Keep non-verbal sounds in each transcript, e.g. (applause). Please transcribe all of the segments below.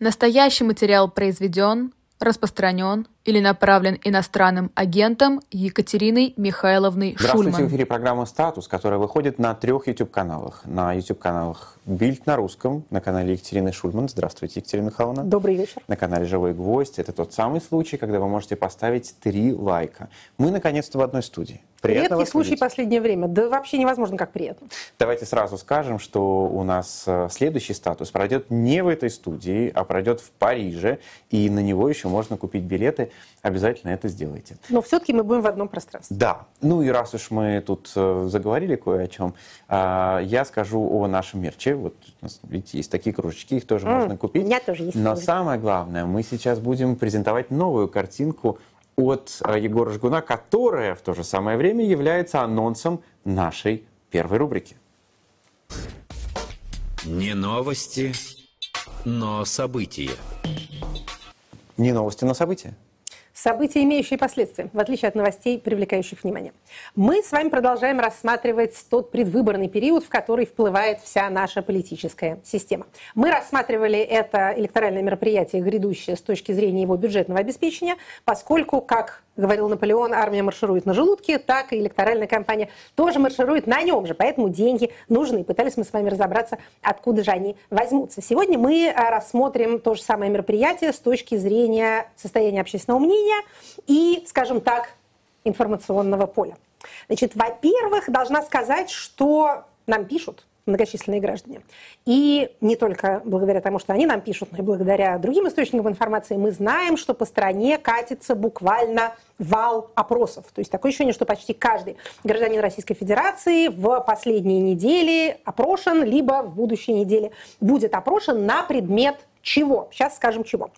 Настоящий материал произведен, распространен или направлен иностранным агентом Екатериной Михайловной Здравствуйте, Шульман. в эфире программа «Статус», которая выходит на трех YouTube-каналах. На YouTube-каналах «Бильд» на русском, на канале Екатерины Шульман. Здравствуйте, Екатерина Михайловна. Добрый вечер. На канале «Живой гвоздь». Это тот самый случай, когда вы можете поставить три лайка. Мы, наконец-то, в одной студии. Приятно Редкий случай видеть. последнее время. Да вообще невозможно, как приятно. Давайте сразу скажем, что у нас э, следующий статус пройдет не в этой студии, а пройдет в Париже, и на него еще можно купить билеты. Обязательно это сделайте. Но все-таки мы будем в одном пространстве. Да, ну и раз уж мы тут э, заговорили кое о чем, а, я скажу о нашем мерче. Вот, у нас, видите, есть такие кружечки, их тоже М, можно купить. у меня тоже есть Но кружечки. самое главное, мы сейчас будем презентовать новую картинку от э, Егора Жгуна, которая в то же самое время является анонсом нашей первой рубрики. Не новости, но события. Не новости, но события. События, имеющие последствия, в отличие от новостей, привлекающих внимание. Мы с вами продолжаем рассматривать тот предвыборный период, в который вплывает вся наша политическая система. Мы рассматривали это электоральное мероприятие, грядущее с точки зрения его бюджетного обеспечения, поскольку, как говорил Наполеон, армия марширует на желудке, так и электоральная кампания тоже марширует на нем же, поэтому деньги нужны. Пытались мы с вами разобраться, откуда же они возьмутся. Сегодня мы а, рассмотрим то же самое мероприятие с точки зрения состояния общественного мнения и, скажем так, информационного поля. Значит, во-первых, должна сказать, что нам пишут многочисленные граждане. И не только благодаря тому, что они нам пишут, но и благодаря другим источникам информации мы знаем, что по стране катится буквально вал опросов. То есть такое ощущение, что почти каждый гражданин Российской Федерации в последние недели опрошен, либо в будущей неделе будет опрошен на предмет чего. Сейчас скажем чего.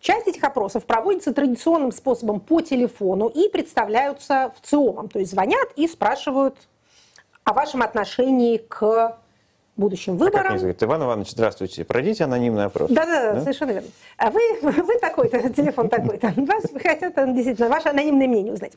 Часть этих опросов проводится традиционным способом по телефону и представляются в ЦИОМом. То есть звонят и спрашивают о вашем отношении к будущим А как выборам. зовут? Иван Иванович, здравствуйте. Пройдите анонимный опрос. Да-да, Да? совершенно верно. А вы, (laughs) вы такой-то, (laughs) телефон такой-то. Вас хотят э, действительно ваше анонимное мнение узнать.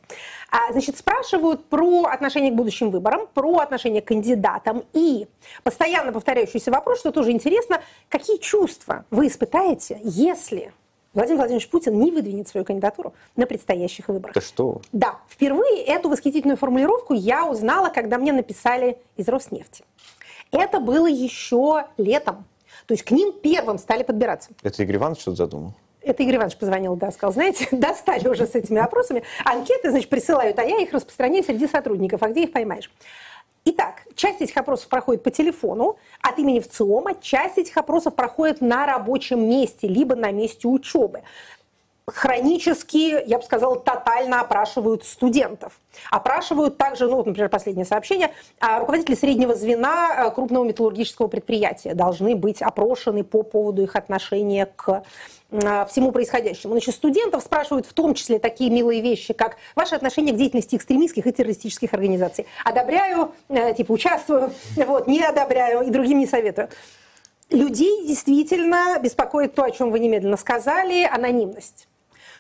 А, значит, спрашивают про отношение к будущим выборам, про отношение к кандидатам и постоянно повторяющийся вопрос, что тоже интересно, какие чувства вы испытаете, если Владимир Владимирович Путин не выдвинет свою кандидатуру на предстоящих выборах. Да что? Да, впервые эту восхитительную формулировку я узнала, когда мне написали из Роснефти. Это было еще летом. То есть к ним первым стали подбираться. Это Игорь Иванович что-то задумал? Это Игорь Иванович позвонил, да, сказал, знаете, (laughs) достали уже с этими вопросами. Анкеты, значит, присылают, а я их распространяю среди сотрудников. А где их поймаешь? Итак, часть этих опросов проходит по телефону от имени ВЦИОМа, часть этих опросов проходит на рабочем месте, либо на месте учебы хронически, я бы сказала, тотально опрашивают студентов. Опрашивают также, ну, вот, например, последнее сообщение, а, руководители среднего звена а, крупного металлургического предприятия должны быть опрошены по поводу их отношения к а, всему происходящему. Значит, студентов спрашивают в том числе такие милые вещи, как ваше отношение к деятельности экстремистских и террористических организаций. Одобряю, э, типа участвую, (laughs) вот, не одобряю и другим не советую. Людей действительно беспокоит то, о чем вы немедленно сказали, анонимность.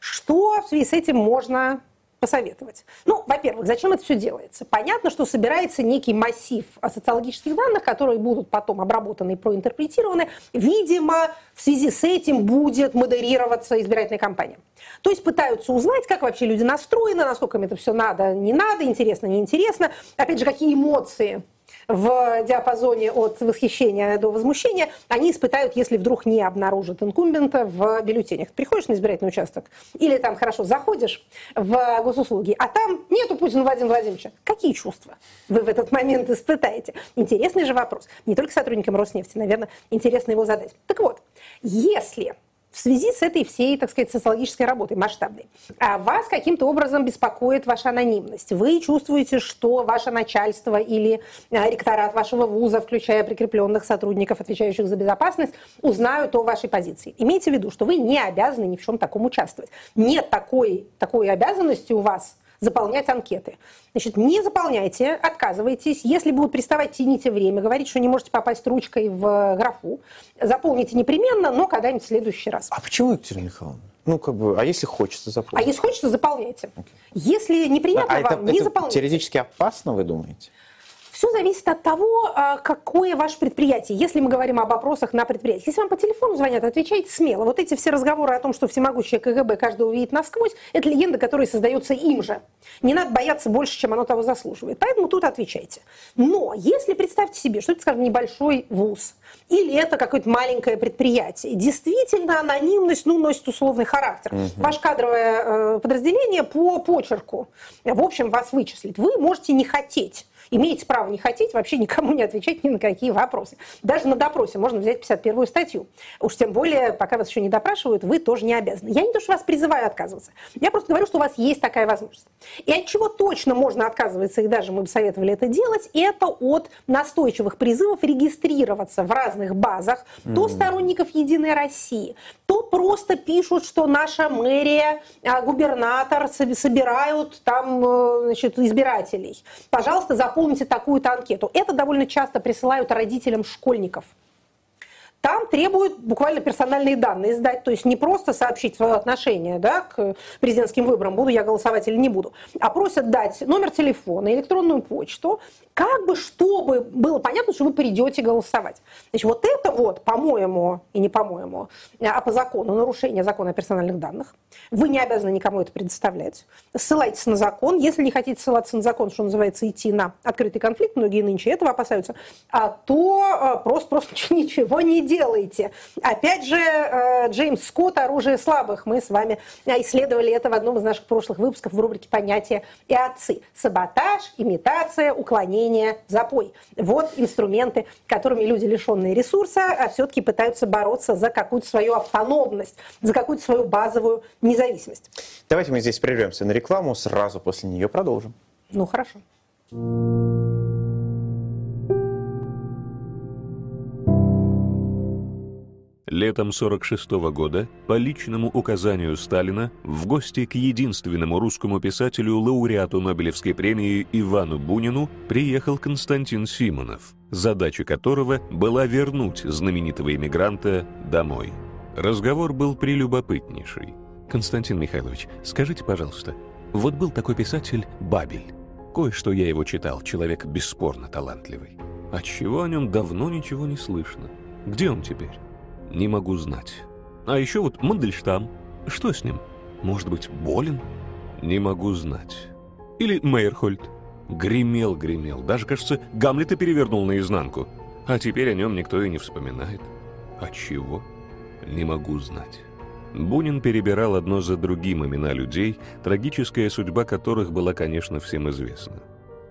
Что в связи с этим можно посоветовать? Ну, во-первых, зачем это все делается? Понятно, что собирается некий массив социологических данных, которые будут потом обработаны и проинтерпретированы. Видимо, в связи с этим будет модерироваться избирательная кампания. То есть пытаются узнать, как вообще люди настроены, насколько им это все надо, не надо, интересно, неинтересно. Опять же, какие эмоции в диапазоне от восхищения до возмущения, они испытают, если вдруг не обнаружат инкумбента в бюллетенях. Приходишь на избирательный участок, или там, хорошо, заходишь в госуслуги, а там нету Путина Владимира Владимировича. Какие чувства вы в этот момент испытаете? Интересный же вопрос. Не только сотрудникам Роснефти, наверное, интересно его задать. Так вот, если в связи с этой всей, так сказать, социологической работой масштабной, а вас каким-то образом беспокоит ваша анонимность. Вы чувствуете, что ваше начальство или а, ректорат вашего вуза, включая прикрепленных сотрудников, отвечающих за безопасность, узнают о вашей позиции. Имейте в виду, что вы не обязаны ни в чем таком участвовать. Нет такой, такой обязанности у вас заполнять анкеты. Значит, не заполняйте, отказывайтесь. Если будут приставать, тяните время, говорить, что не можете попасть ручкой в графу, заполните непременно, но когда-нибудь в следующий раз. А почему, Екатерина Михайловна? Ну, как бы, а если хочется А заполнить? если хочется, заполняйте. Если неприятно а это, вам, не это заполняйте. теоретически опасно, вы думаете? Все зависит от того, а, какое ваше предприятие. Если мы говорим об опросах на предприятиях. Если вам по телефону звонят, отвечайте смело. Вот эти все разговоры о том, что всемогущее КГБ каждого увидит насквозь, это легенда, которая создается им же. Не надо бояться больше, чем оно того заслуживает. Поэтому тут отвечайте. Но если представьте себе, что это, скажем, небольшой вуз, или это какое-то маленькое предприятие, действительно анонимность ну, носит условный характер. Угу. Ваше кадровое э, подразделение по почерку, в общем, вас вычислит. Вы можете не хотеть имеете право не хотеть вообще никому не отвечать ни на какие вопросы. Даже на допросе можно взять 51 статью. Уж тем более, пока вас еще не допрашивают, вы тоже не обязаны. Я не то, что вас призываю отказываться. Я просто говорю, что у вас есть такая возможность. И от чего точно можно отказываться, и даже мы бы советовали это делать, это от настойчивых призывов регистрироваться в разных базах, mm-hmm. то сторонников Единой России, то просто пишут, что наша мэрия, а, губернатор собирают там э, значит, избирателей. Пожалуйста, заполните такую-то анкету. Это довольно часто присылают родителям школьников. Там требуют буквально персональные данные сдать, то есть не просто сообщить свое отношение да, к президентским выборам, буду я голосовать или не буду, а просят дать номер телефона, электронную почту, как бы чтобы было понятно, что вы придете голосовать. Значит, вот это вот, по-моему, и не по-моему, а по закону, нарушение закона о персональных данных. Вы не обязаны никому это предоставлять. Ссылайтесь на закон. Если не хотите ссылаться на закон, что называется, идти на открытый конфликт, многие нынче этого опасаются, а то просто-просто (laughs) ничего не делать делаете. Опять же, э, Джеймс Скотт «Оружие слабых». Мы с вами исследовали это в одном из наших прошлых выпусков в рубрике «Понятия и отцы». Саботаж, имитация, уклонение, запой. Вот инструменты, которыми люди, лишенные ресурса, а все-таки пытаются бороться за какую-то свою автономность, за какую-то свою базовую независимость. Давайте мы здесь прервемся на рекламу, сразу после нее продолжим. Ну, хорошо. Летом 46 -го года по личному указанию Сталина в гости к единственному русскому писателю, лауреату Нобелевской премии Ивану Бунину приехал Константин Симонов, задача которого была вернуть знаменитого иммигранта домой. Разговор был прелюбопытнейший. «Константин Михайлович, скажите, пожалуйста, вот был такой писатель Бабель. Кое-что я его читал, человек бесспорно талантливый. Отчего о нем давно ничего не слышно? Где он теперь?» Не могу знать. А еще вот Мандельштам. Что с ним? Может быть, болен? Не могу знать. Или Мейерхольд. Гремел, гремел. Даже, кажется, Гамлета перевернул наизнанку. А теперь о нем никто и не вспоминает. А чего? Не могу знать. Бунин перебирал одно за другим имена людей, трагическая судьба которых была, конечно, всем известна.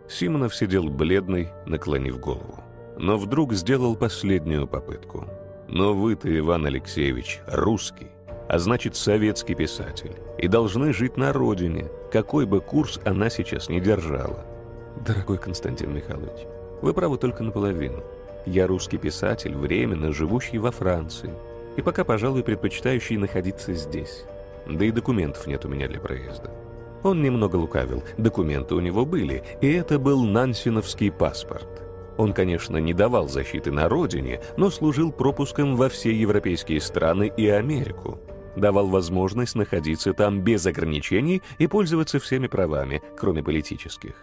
Симонов сидел бледный, наклонив голову. Но вдруг сделал последнюю попытку — но вы-то, Иван Алексеевич, русский, а значит советский писатель, и должны жить на родине, какой бы курс она сейчас не держала. Дорогой Константин Михайлович, вы правы только наполовину. Я русский писатель, временно живущий во Франции, и пока, пожалуй, предпочитающий находиться здесь. Да и документов нет у меня для проезда. Он немного лукавил, документы у него были, и это был нансеновский паспорт. Он, конечно, не давал защиты на родине, но служил пропуском во все европейские страны и Америку. Давал возможность находиться там без ограничений и пользоваться всеми правами, кроме политических.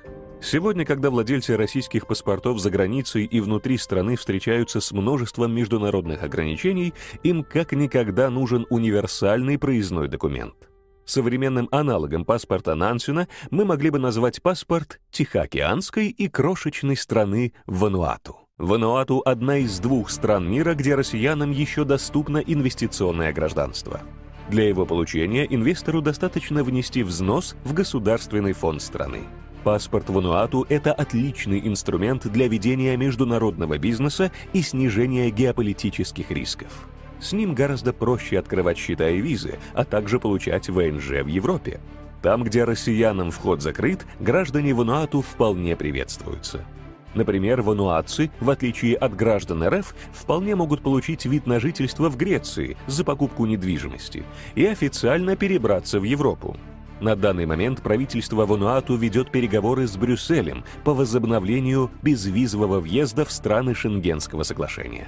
Сегодня, когда владельцы российских паспортов за границей и внутри страны встречаются с множеством международных ограничений, им как никогда нужен универсальный проездной документ. Современным аналогом паспорта Нансена мы могли бы назвать паспорт Тихоокеанской и крошечной страны Вануату. Вануату – одна из двух стран мира, где россиянам еще доступно инвестиционное гражданство. Для его получения инвестору достаточно внести взнос в государственный фонд страны. Паспорт Вануату – это отличный инструмент для ведения международного бизнеса и снижения геополитических рисков. С ним гораздо проще открывать счета и визы, а также получать ВНЖ в Европе. Там, где россиянам вход закрыт, граждане Вануату вполне приветствуются. Например, вануатцы, в отличие от граждан РФ, вполне могут получить вид на жительство в Греции за покупку недвижимости и официально перебраться в Европу. На данный момент правительство Вануату ведет переговоры с Брюсселем по возобновлению безвизового въезда в страны Шенгенского соглашения.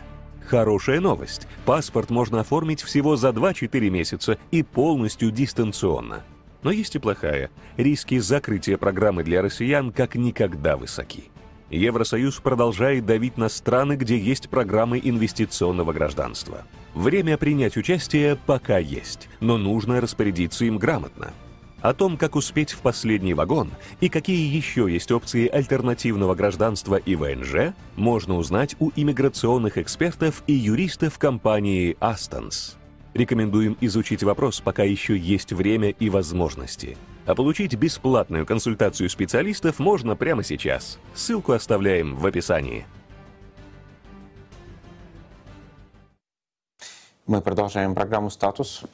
Хорошая новость. Паспорт можно оформить всего за 2-4 месяца и полностью дистанционно. Но есть и плохая. Риски закрытия программы для россиян как никогда высоки. Евросоюз продолжает давить на страны, где есть программы инвестиционного гражданства. Время принять участие пока есть, но нужно распорядиться им грамотно. О том, как успеть в последний вагон и какие еще есть опции альтернативного гражданства и ВНЖ, можно узнать у иммиграционных экспертов и юристов компании Астонс. Рекомендуем изучить вопрос, пока еще есть время и возможности. А получить бесплатную консультацию специалистов можно прямо сейчас. Ссылку оставляем в описании. Мы продолжаем программу «Статус»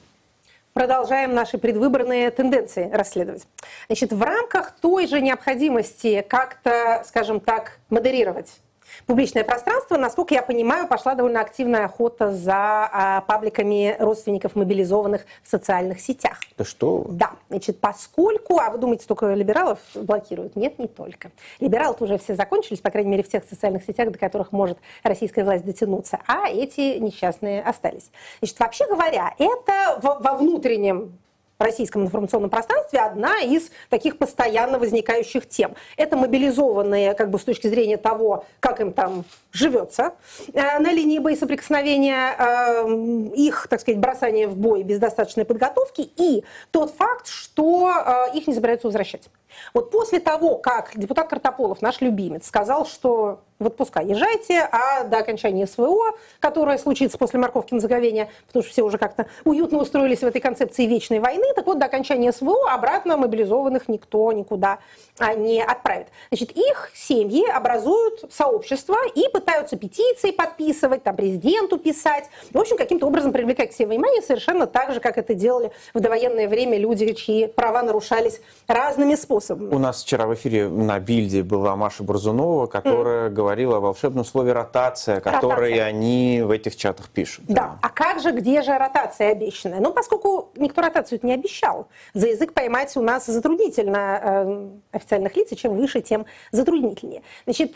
продолжаем наши предвыборные тенденции расследовать. Значит, в рамках той же необходимости как-то, скажем так, модерировать публичное пространство, насколько я понимаю, пошла довольно активная охота за а, пабликами родственников мобилизованных в социальных сетях. Да что? Да, значит, поскольку, а вы думаете, только либералов блокируют? Нет, не только. Либералы уже все закончились, по крайней мере, в тех социальных сетях, до которых может российская власть дотянуться, а эти несчастные остались. Значит, вообще говоря, это во внутреннем российском информационном пространстве одна из таких постоянно возникающих тем. Это мобилизованные, как бы с точки зрения того, как им там живется э, на линии боесоприкосновения, э, их, так сказать, бросание в бой без достаточной подготовки и тот факт, что э, их не собираются возвращать. Вот после того, как депутат Картополов, наш любимец, сказал, что в отпуска езжайте, а до окончания СВО, которое случится после морковки на заговение, потому что все уже как-то уютно устроились в этой концепции вечной войны, так вот до окончания СВО обратно мобилизованных никто никуда а, не отправит. Значит, их семьи образуют сообщество и пытаются петиции подписывать, там президенту писать, в общем, каким-то образом привлекать себе внимание, совершенно так же, как это делали в довоенное время люди, чьи права нарушались разными способами. У нас вчера в эфире на Бильде была Маша Бурзунова, которая mm. говорила говорила о волшебном слове ротация, которое ротация. они в этих чатах пишут. Да. да. А как же, где же ротация обещанная? Ну, поскольку никто ротацию не обещал, за язык поймать у нас затруднительно э, официальных лиц, и чем выше, тем затруднительнее. Значит,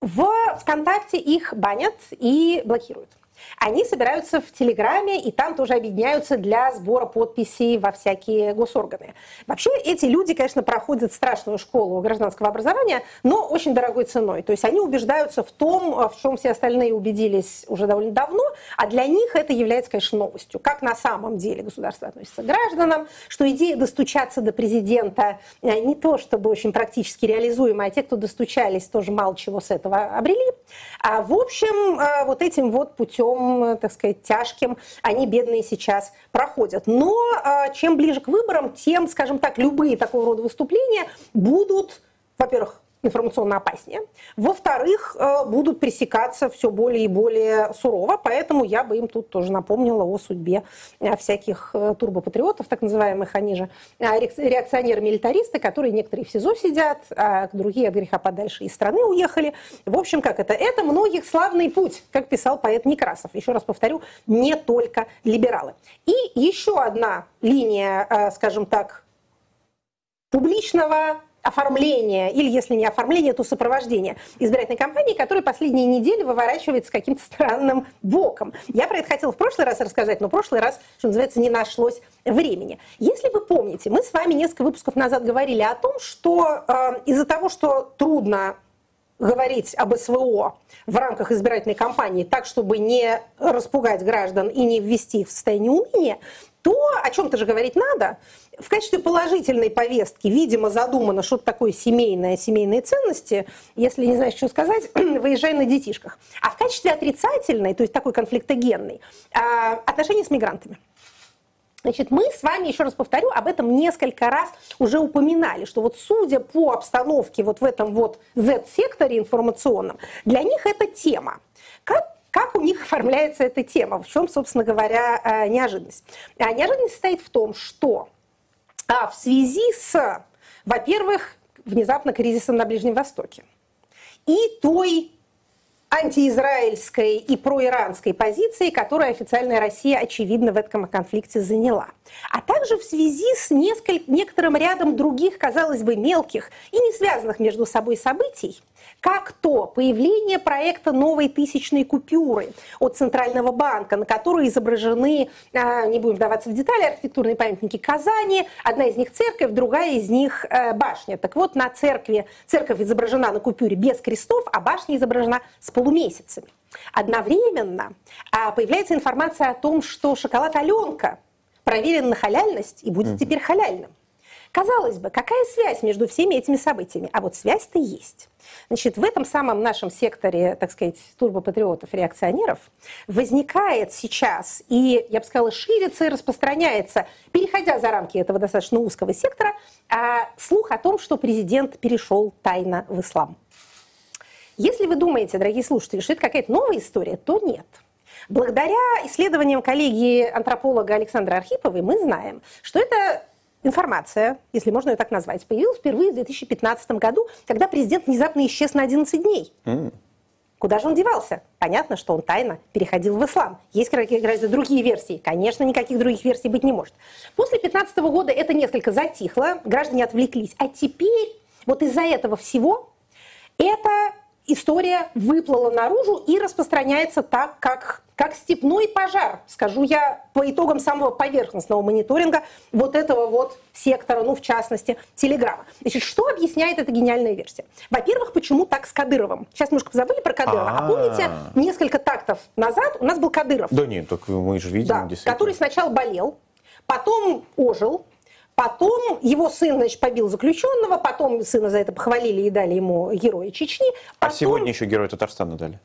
в ВКонтакте их банят и блокируют. Они собираются в Телеграме и там тоже объединяются для сбора подписей во всякие госорганы. Вообще эти люди, конечно, проходят страшную школу гражданского образования, но очень дорогой ценой. То есть они убеждаются в том, в чем все остальные убедились уже довольно давно, а для них это является, конечно, новостью. Как на самом деле государство относится к гражданам, что идея достучаться до президента э, не то чтобы очень практически реализуема, а те, кто достучались, тоже мало чего с этого обрели. А в общем, э, вот этим вот путем путем, так сказать, тяжким они, бедные, сейчас проходят. Но а, чем ближе к выборам, тем, скажем так, любые такого рода выступления будут, во-первых, информационно опаснее. Во-вторых, э, будут пресекаться все более и более сурово, поэтому я бы им тут тоже напомнила о судьбе э, всяких э, турбопатриотов, так называемых, они же реакционеры-милитаристы, которые некоторые в СИЗО сидят, а другие от греха подальше из страны уехали. В общем, как это? Это многих славный путь, как писал поэт Некрасов. Еще раз повторю, не только либералы. И еще одна линия, скажем так, публичного оформление, или если не оформление, то сопровождение избирательной кампании, которая последние недели выворачивается каким-то странным боком. Я про это хотела в прошлый раз рассказать, но в прошлый раз, что называется, не нашлось времени. Если вы помните, мы с вами несколько выпусков назад говорили о том, что э, из-за того, что трудно говорить об СВО в рамках избирательной кампании так, чтобы не распугать граждан и не ввести их в состояние уныния, то о чем-то же говорить надо. В качестве положительной повестки, видимо, задумано что-то такое семейное, семейные ценности. Если не знаешь, что сказать, (clears throat) выезжай на детишках. А в качестве отрицательной, то есть такой конфликтогенной, а, отношения с мигрантами. Значит, мы с вами, еще раз повторю, об этом несколько раз уже упоминали, что вот судя по обстановке вот в этом вот Z-секторе информационном, для них это тема. Как как у них оформляется эта тема? В чем, собственно говоря, э, неожиданность? А неожиданность состоит в том, что а, в связи с, во-первых, внезапно кризисом на Ближнем Востоке и той антиизраильской и проиранской позиции, которую официальная Россия, очевидно, в этом конфликте заняла. А также в связи с несколь... некоторым рядом других, казалось бы, мелких и не связанных между собой событий, как то появление проекта новой тысячной купюры от Центрального банка, на которой изображены, а, не будем вдаваться в детали, архитектурные памятники Казани, одна из них церковь, другая из них э, башня. Так вот, на церкви, церковь изображена на купюре без крестов, а башня изображена с полумесяцами. Одновременно а, появляется информация о том, что шоколад Аленка проверен на халяльность и будет теперь халяльным. Казалось бы, какая связь между всеми этими событиями? А вот связь-то есть. Значит, в этом самом нашем секторе, так сказать, турбопатриотов, реакционеров возникает сейчас и, я бы сказала, ширится и распространяется, переходя за рамки этого достаточно узкого сектора, а, слух о том, что президент перешел тайно в ислам. Если вы думаете, дорогие слушатели, что это какая-то новая история, то нет. Благодаря исследованиям коллеги-антрополога Александра Архиповой мы знаем, что это информация, если можно ее так назвать, появилась впервые в 2015 году, когда президент внезапно исчез на 11 дней. Mm. Куда же он девался? Понятно, что он тайно переходил в ислам. Есть разве другие версии? Конечно, никаких других версий быть не может. После 2015 года это несколько затихло, граждане отвлеклись. А теперь вот из-за этого всего это история выплыла наружу и распространяется так, как, как степной пожар, скажу я, по итогам самого поверхностного мониторинга вот этого вот сектора, ну, в частности, Телеграма. Значит, что объясняет эта гениальная версия? Во-первых, почему так с Кадыровым? Сейчас немножко забыли про Кадырова. А, помните, несколько тактов назад у нас был Кадыров. Да нет, так мы же видим, да, который сначала болел, потом ожил, Потом его сын, значит, побил заключенного, потом сына за это похвалили и дали ему героя Чечни. А потом... А сегодня еще героя Татарстана дали.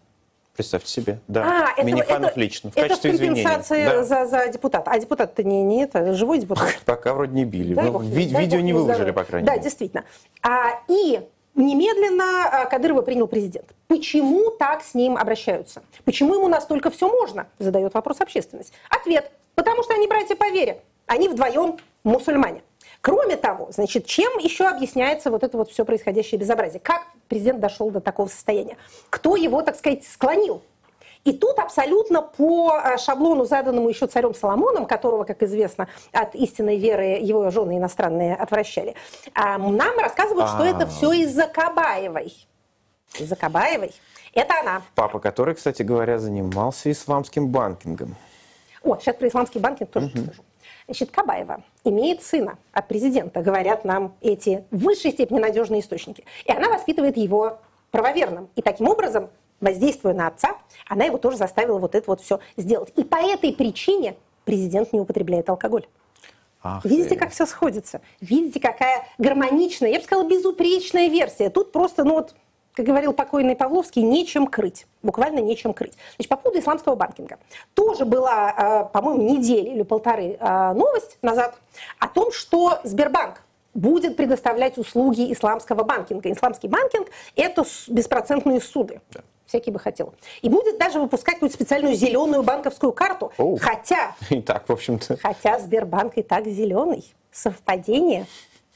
Представьте себе. Да, а, Миниханов это, лично, в это качестве компенсация да. за, за депутата. А депутат-то не, не это, живой депутат. Пока вроде не били. Дай ну, ви- дай видео не выложили, по крайней мере. Да, действительно. А, и немедленно а, Кадырова принял президент. Почему так с ним обращаются? Почему ему настолько все можно? Задает вопрос общественность. Ответ. Потому что они братья по вере. Они вдвоем мусульмане. Кроме того, значит, чем еще объясняется вот это вот все происходящее безобразие? Как президент дошел до такого состояния? Кто его, так сказать, склонил? И тут абсолютно по а, шаблону, заданному еще царем Соломоном, которого, как известно, от истинной веры его жены иностранные отвращали, а, нам рассказывают, что это все из-за Кабаевой. Из-за Кабаевой. Это она. Папа, который, кстати говоря, занимался исламским банкингом. О, сейчас про исламский банкинг тоже угу. скажу. Значит, Кабаева имеет сына от президента, говорят нам эти в высшей степени надежные источники. И она воспитывает его правоверным. И таким образом, воздействуя на отца, она его тоже заставила вот это вот все сделать. И по этой причине президент не употребляет алкоголь. Ах Видите, ты. как все сходится? Видите, какая гармоничная, я бы сказала, безупречная версия. Тут просто, ну вот, как говорил покойный Павловский, нечем крыть. Буквально нечем крыть. Значит, по поводу исламского банкинга. Тоже была, а, по-моему, неделю или полторы а, новость назад о том, что Сбербанк будет предоставлять услуги исламского банкинга. Исламский банкинг – это беспроцентные суды. Да. Всякий бы хотел. И будет даже выпускать какую-то специальную зеленую банковскую карту. Оу. Хотя... (laughs) И так, в общем-то. Хотя Сбербанк и так зеленый. Совпадение?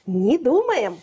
Не думаем.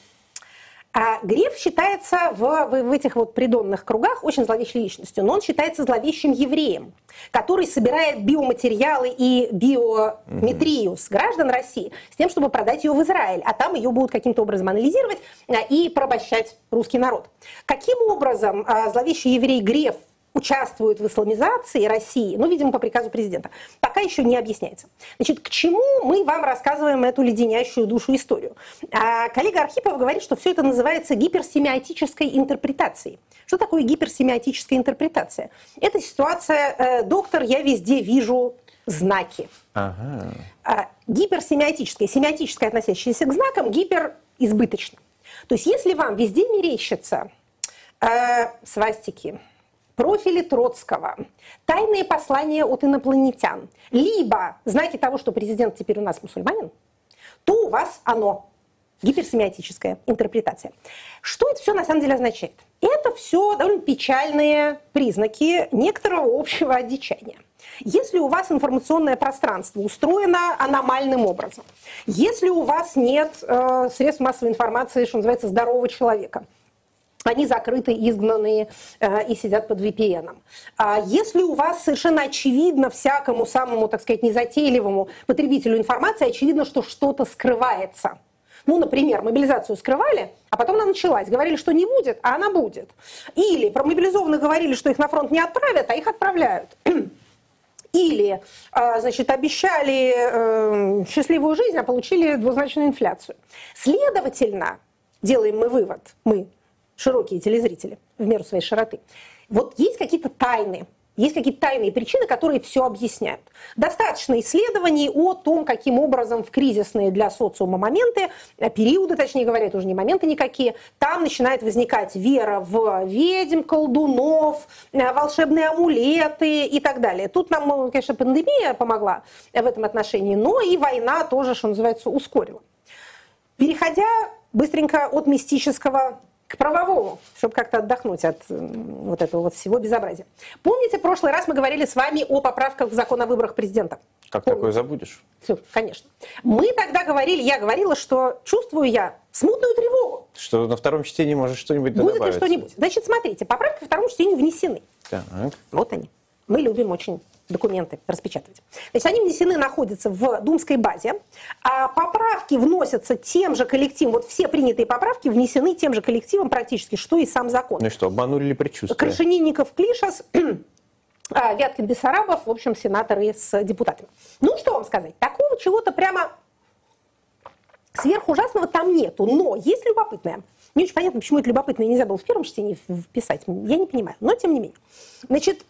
А Греф считается в, в, в этих вот придонных кругах очень зловещей личностью, но он считается зловещим евреем, который собирает биоматериалы и биометрию с граждан России с тем, чтобы продать ее в Израиль, а там ее будут каким-то образом анализировать а, и порабощать русский народ. Каким образом а, зловещий еврей Греф участвуют в исламизации России, ну, видимо, по приказу президента, пока еще не объясняется. Значит, к чему мы вам рассказываем эту леденящую душу историю? А, коллега Архипов говорит, что все это называется гиперсемиотической интерпретацией. Что такое гиперсемиотическая интерпретация? Это ситуация, э, доктор, я везде вижу знаки. Ага. А, гиперсемиотическая, семиотическая, относящаяся к знакам, гиперизбыточно. То есть если вам везде мерещатся э, свастики, профили Троцкого, тайные послания от инопланетян, либо знаки того, что президент теперь у нас мусульманин, то у вас оно гиперсемиотическая интерпретация. Что это все на самом деле означает? Это все довольно печальные признаки некоторого общего одичания. Если у вас информационное пространство устроено аномальным образом, если у вас нет э, средств массовой информации, что называется, здорового человека, они закрыты, изгнанные э, и сидят под VPN. А если у вас совершенно очевидно всякому самому, так сказать, незатейливому потребителю информации, очевидно, что что-то скрывается, Ну, например, мобилизацию скрывали, а потом она началась. Говорили, что не будет, а она будет. Или про мобилизованных говорили, что их на фронт не отправят, а их отправляют. (clears throat) Или, а, значит, обещали э, счастливую жизнь, а получили двузначную инфляцию. Следовательно, делаем мы вывод, мы, широкие телезрители, в меру своей широты, вот есть какие-то тайны, есть какие-то тайные причины, которые все объясняют. Достаточно исследований о том, каким образом в кризисные для социума моменты, э, периоды, точнее говоря, это уже не моменты никакие, там начинает возникать вера в ведьм, колдунов, э, волшебные амулеты и так далее. Тут нам, конечно, пандемия помогла в этом отношении, но и война тоже, что называется, ускорила. Переходя быстренько от мистического к правовому, чтобы как-то отдохнуть от вот этого вот всего безобразия. Помните, в прошлый раз мы говорили с вами о поправках в закон о выборах президента? Как Помните? такое забудешь? Все, конечно. Мы тогда говорили, я говорила, что чувствую я смутную тревогу. Что на втором чтении может что-нибудь Будет ли добавиться? что-нибудь? Значит, смотрите, поправки ко второму чтению внесены. Так. Вот они. Мы любим очень документы распечатывать. Значит, они внесены, находятся в думской базе, а поправки вносятся тем же коллективом, вот все принятые поправки внесены тем же коллективом практически, что и сам закон. Ну и что, обманули ли предчувствие? Крашенинников, Клишас, а, Вяткин, Бессарабов, в общем, сенаторы с депутатами. Ну, что вам сказать, такого чего-то прямо сверхужасного там нету, но есть любопытное. Не очень понятно, почему это любопытное нельзя было в первом чтении вписать, я не понимаю, но тем не менее. Значит,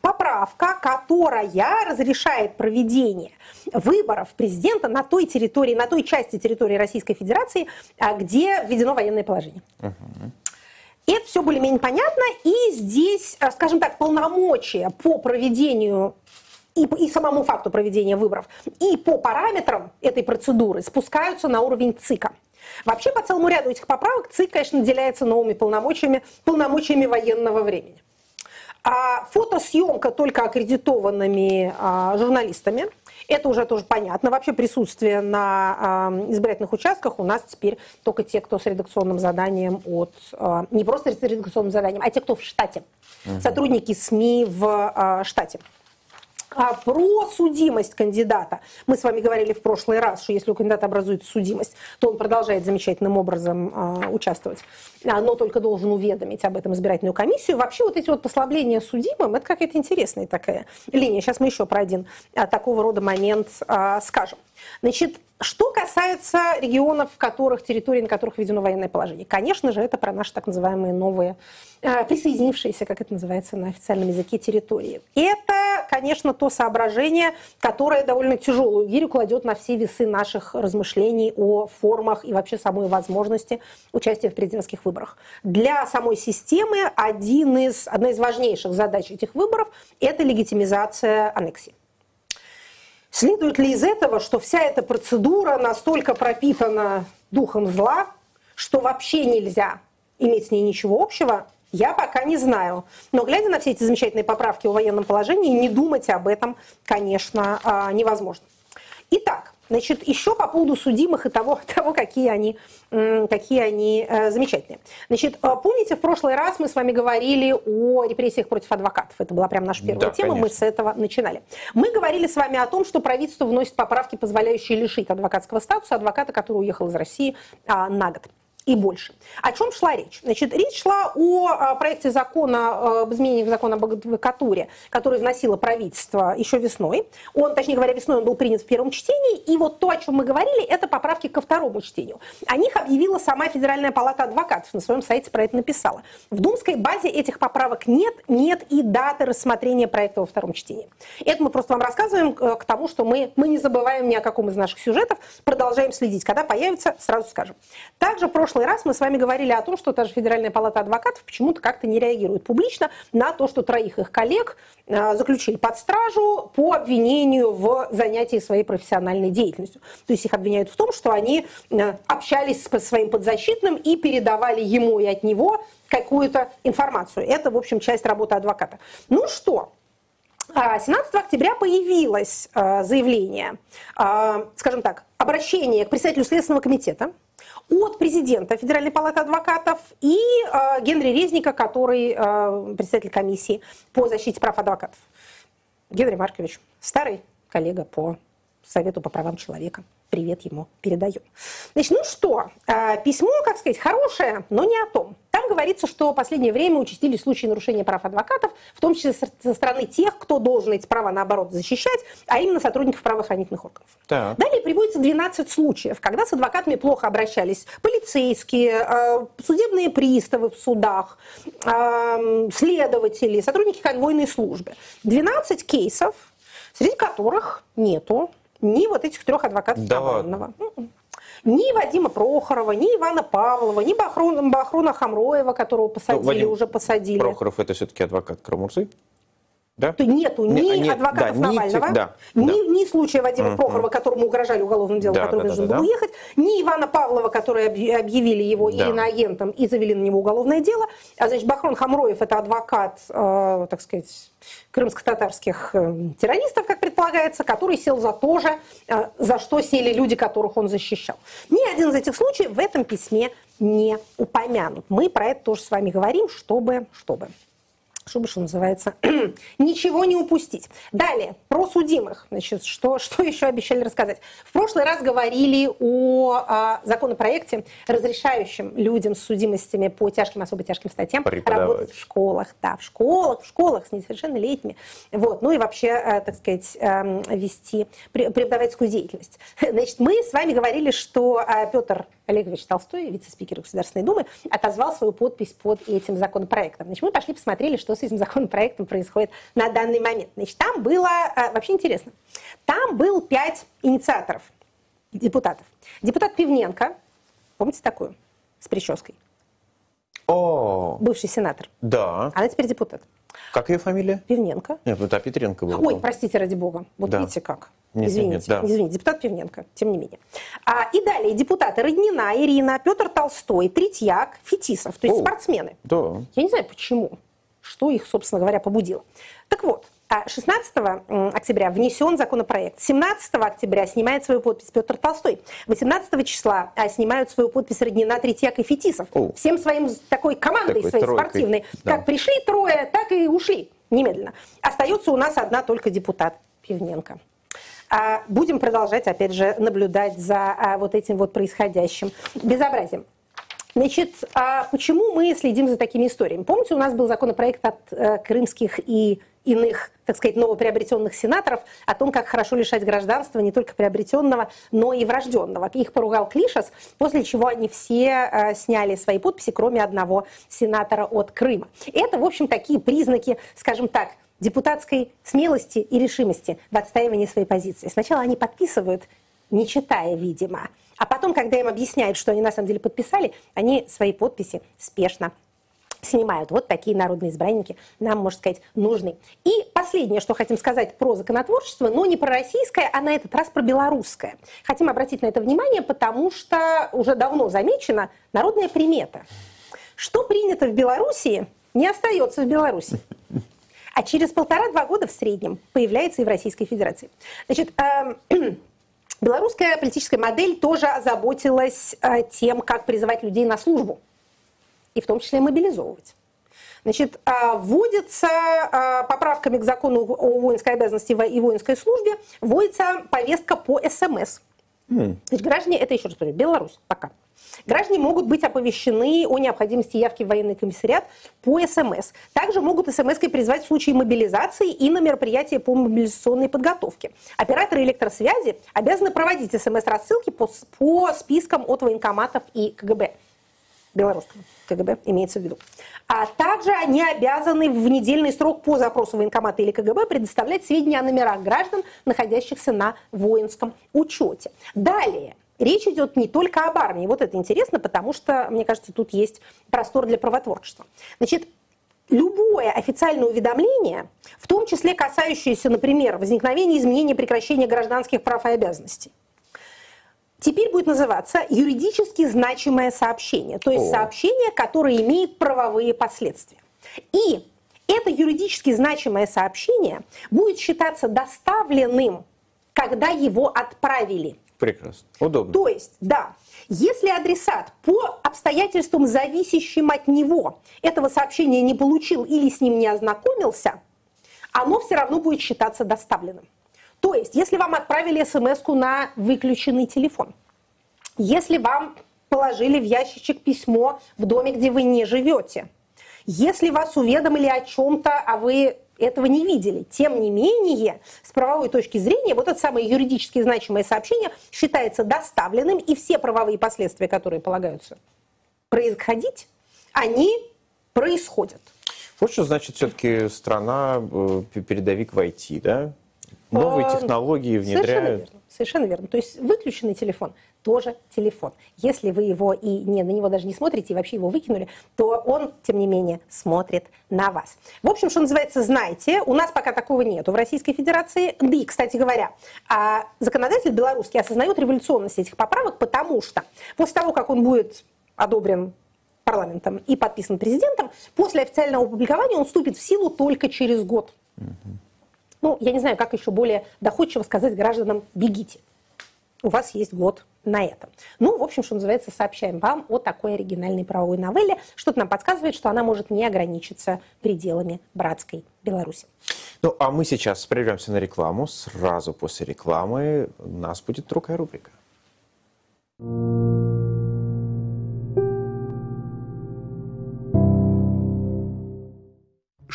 поправка, которая разрешает проведение выборов президента на той территории, на той части территории Российской Федерации, а, где введено военное положение. Это все более-менее понятно, и здесь, э, скажем так, полномочия по проведению и, и самому факту проведения выборов, и по параметрам этой процедуры спускаются на уровень ЦИКа. Вообще, по целому ряду этих поправок ЦИК, конечно, наделяется новыми полномочиями, полномочиями военного времени. А фотосъемка только аккредитованными а, журналистами. Это уже тоже понятно. Вообще присутствие на а, избирательных участках у нас теперь только те, кто с редакционным заданием от... А, не просто с редакционным заданием, а те, кто в штате. Угу. Сотрудники СМИ в а, штате. А про судимость кандидата. Мы с вами говорили в прошлый раз, что если у кандидата образуется судимость, то он продолжает замечательным образом а, участвовать, а, но только должен уведомить об этом избирательную комиссию. Вообще вот эти вот послабления судимым, это какая-то интересная такая линия. Сейчас мы еще про один а, такого рода момент а, скажем. Значит, что касается регионов, в которых, территории, на которых введено военное положение, конечно же, это про наши так называемые новые, э, присоединившиеся, как это называется на официальном языке, территории. Это, конечно, то соображение, которое довольно тяжелую гирю кладет на все весы наших размышлений о формах и вообще самой возможности участия в президентских выборах. Для самой системы один из, одна из важнейших задач этих выборов – это легитимизация аннексии. Следует ли из этого, что вся эта процедура настолько пропитана духом зла, что вообще нельзя иметь с ней ничего общего, я пока не знаю. Но глядя на все эти замечательные поправки о военном положении, не думать об этом, конечно, а, невозможно. Итак, Значит, еще по поводу судимых и того, (laughs) того какие они, какие они э, замечательные. Значит, э, помните, в прошлый раз мы с вами говорили о репрессиях против адвокатов. Это была прям наша первая да, тема, конечно. мы с этого начинали. Мы говорили с вами о том, что правительство вносит поправки, позволяющие лишить адвокатского статуса адвоката, который уехал из России а, на год и больше. О чем шла речь? Значит, речь шла о а, проекте закона об изменениях закона об адвокатуре, который вносило правительство еще весной. Он, точнее говоря, весной он был принят в первом чтении. И вот то, о чем мы говорили, это поправки ко второму чтению. О них объявила сама Федеральная палата адвокатов. На своем сайте про это написала. В думской базе этих поправок нет, нет и даты рассмотрения проекта во втором чтении. Это мы просто вам рассказываем э, к тому, что мы, мы не забываем ни о каком из наших сюжетов, продолжаем следить. Когда появится, сразу скажем. Также прошлый прошлый раз мы с вами говорили о том, что та же Федеральная палата адвокатов почему-то как-то не реагирует публично на то, что троих их коллег э, заключили под стражу по обвинению в занятии своей профессиональной деятельностью. То есть их обвиняют в том, что они э, общались с своим подзащитным и передавали ему и от него какую-то информацию. Это, в общем, часть работы адвоката. Ну что, 17 октября появилось э, заявление, скажем так, обращение к председателю Следственного комитета от президента Федеральной палаты адвокатов и э, Генри Резника, который э, председатель комиссии по защите прав адвокатов. Генри Маркович, старый коллега по Совету по правам человека. привет ему передаем. Значит, ну что, а, письмо, как сказать, хорошее, но не о том. Говорится, что в последнее время участились случаи нарушения прав адвокатов, в том числе со стороны тех, кто должен эти права, наоборот, защищать, а именно сотрудников правоохранительных органов. Так. Далее приводится 12 случаев, когда с адвокатами плохо обращались полицейские, а, судебные приставы в судах, а, следователи, сотрудники конвойной службы. 12 кейсов, среди которых нету ни вот этих трех адвокатов Да Навального. М-м. Ни Вадима Прохорова, ни Ивана Павлова, ни Бахруна, Бахруна Хамроева, которого посадили, Вадим уже посадили. Прохоров это все-таки адвокат Крамурзы? Да? То нету ни Не- нет, адвокатов да, ни Навального, тех- да, ни, да. ни случая Вадима Мгм. Прохорова, которому угрожали уголовным делом, Да, который да, должен да, был да. уехать, ни Ивана Павлова, который объ- объявили его Да. иноагентом и завели на него уголовное дело. А значит, Бахрон Хамроев это адвокат, э, так сказать, крымско-татарских э, террористов, как предполагается, который сел за то же, э, за что сели люди, которых он защищал. Ни один из этих случаев в этом письме не упомянут. Мы про это тоже с вами говорим, чтобы, чтобы чтобы, что называется, (clears throat) ничего не упустить. Далее, про судимых. Значит, что, что еще обещали рассказать? В прошлый раз говорили о а, законопроекте, разрешающем людям с судимостями по тяжким, особо тяжким статьям работать в школах. Да, в школах, в школах с несовершеннолетними. Вот. Ну и вообще, э, так сказать, эм, вести пре- преподавательскую деятельность. (laughs) Значит, мы с вами говорили, что э, Петр Олегович Толстой, вице-спикер Государственной Думы, отозвал свою подпись под этим законопроектом. Значит, мы пошли посмотрели, что с этим законопроектом происходит на данный момент. Значит, там было, э, вообще интересно, там был пять инициаторов, депутатов. Депутат Пивненко, помните такую, с прической, О, бывший сенатор. да. Она теперь депутат. Как ее фамилия? Пивненко. Нет, ну да, Петренко был. Ой, простите, ради бога. Вот Да. видите как. Нет, извините, нет, да. извините, депутат Пивненко, тем не менее. А, и далее депутаты Роднина, Ирина, Петр Толстой, Третьяк, Фетисов, то есть О. спортсмены. Да. Я не знаю почему, что их, собственно говоря, побудило. Так вот, а 16 м, октября внесен законопроект. 17 октября снимает свою подпись Петр Толстой. 18 числа а, снимают свою подпись Роднина, Третьяк и Фетисов. О. Всем своим такой командой Такой своей тройкой, спортивной. да. Как пришли трое, так и ушли немедленно. Остается у нас одна только депутат Пивненко. А, Будем продолжать, опять же, наблюдать за а, вот этим вот происходящим безобразием. Значит, а почему мы следим за такими историями? Помните, у нас был законопроект от э, крымских и иных, так сказать, новоприобретенных сенаторов о том, как хорошо лишать гражданства не только приобретенного, но и врожденного. Их поругал Клишас, после чего они все э, сняли свои подписи, кроме одного сенатора от Крыма. Это, в общем, такие признаки, скажем так, депутатской смелости и решимости в отстаивании своей позиции. Сначала они подписывают, не читая, видимо, а потом, когда им объясняют, что они на самом деле подписали, они свои подписи спешно снимают. Вот такие народные избранники нам, можно сказать, нужны. И последнее, что хотим сказать про законотворчество, но не про российское, а на этот раз про белорусское. Хотим обратить на это внимание, потому что уже давно замечена народная примета. Что принято в Белоруссии, не остается в Беларуси. А через полтора-два года в среднем появляется и в Российской Федерации. Значит, эм, белорусская политическая модель тоже озаботилась э, тем, как призывать людей на службу. И в том числе мобилизовывать. Значит, а, вводится а, поправками к закону о воинской обязанности и воинской службе, вводится повестка по СМС. Значит, граждане, это еще раз говорю, Беларусь пока. Граждане могут быть оповещены о необходимости явки в военный комиссариат по СМС. Также могут СМС-кой призвать в случае мобилизации и на мероприятия по мобилизационной подготовке. Операторы электросвязи обязаны проводить СМС-рассылки по, с- по спискам от военкоматов и КГБ белорусского КГБ имеется в виду. А также они обязаны в недельный срок по запросу военкомата или КГБ предоставлять сведения о номерах граждан, находящихся на воинском учете. Далее. Речь идет не только об армии. Вот это интересно, потому что, мне кажется, тут есть простор для правотворчества. Значит, любое официальное уведомление, в том числе касающееся, например, возникновения, изменения, прекращения гражданских прав и обязанностей, теперь будет называться юридически значимое сообщение, то есть О. сообщение, которое имеет правовые последствия. И это юридически значимое сообщение будет считаться доставленным, когда его отправили. Прекрасно. Удобно. То есть, да, если адресат по обстоятельствам, зависящим от него, этого сообщения не получил или с ним не ознакомился, оно все равно будет считаться доставленным. То есть, если вам отправили смс на выключенный телефон, если вам положили в ящичек письмо в доме, где вы не живете, если вас уведомили о чем-то, а вы этого не видели. Тем не менее, с правовой точки зрения, вот это самое юридически значимое сообщение считается доставленным, и все правовые последствия, которые полагаются происходить, они происходят. Вот что значит все-таки страна э, передовик в IT, да? Новые а, технологии внедряют. Совершенно верно. Совершенно верно. То есть выключенный телефон тоже телефон. Если вы его и не, на него даже не смотрите, и вообще его выкинули, то он, тем не менее, смотрит на вас. В общем, что называется, знайте, у нас пока такого нету в Российской Федерации. Да и, кстати говоря, а законодатель белорусский осознает революционность этих поправок, потому что после того, как он будет одобрен парламентом и подписан президентом, после официального опубликования он вступит в силу только через год. Ну, я не знаю, как еще более доходчиво сказать гражданам «бегите». У вас есть год на это. Ну, в общем, что называется, сообщаем вам о такой оригинальной правовой новелле. Что-то нам подсказывает, что она может не ограничиться пределами братской Беларуси. Ну, а мы сейчас прервемся на рекламу. Сразу после рекламы у нас будет другая рубрика.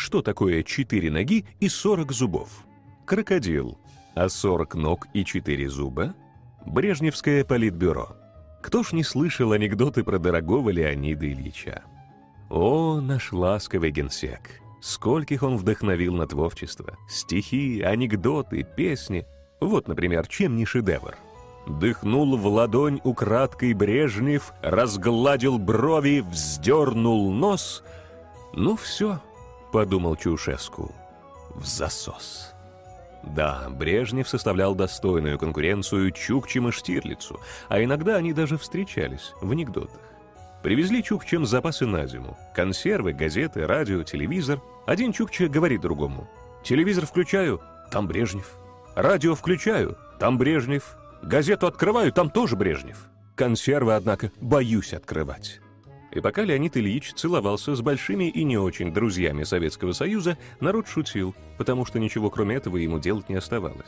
Что такое 4 ноги и 40 зубов? Крокодил. А 40 ног и 4 зуба? Брежневское политбюро. Кто ж не слышал анекдоты про дорогого Леонида Ильича? О, наш ласковый генсек! Скольких он вдохновил на творчество. Стихи, анекдоты, песни. Вот, например, чем не шедевр. Дыхнул в ладонь украдкой Брежнев, разгладил брови, вздернул нос. Ну все, — подумал Чаушеску. «В засос». Да, Брежнев составлял достойную конкуренцию Чукчем и Штирлицу, а иногда они даже встречались в анекдотах. Привезли Чукчем запасы на зиму. Консервы, газеты, радио, телевизор. Один Чукче говорит другому. «Телевизор включаю, там Брежнев. Радио включаю, там Брежнев. Газету открываю, там тоже Брежнев. Консервы, однако, боюсь открывать». И пока Леонид Ильич целовался с большими и не очень друзьями Советского Союза, народ шутил, потому что ничего кроме этого ему делать не оставалось.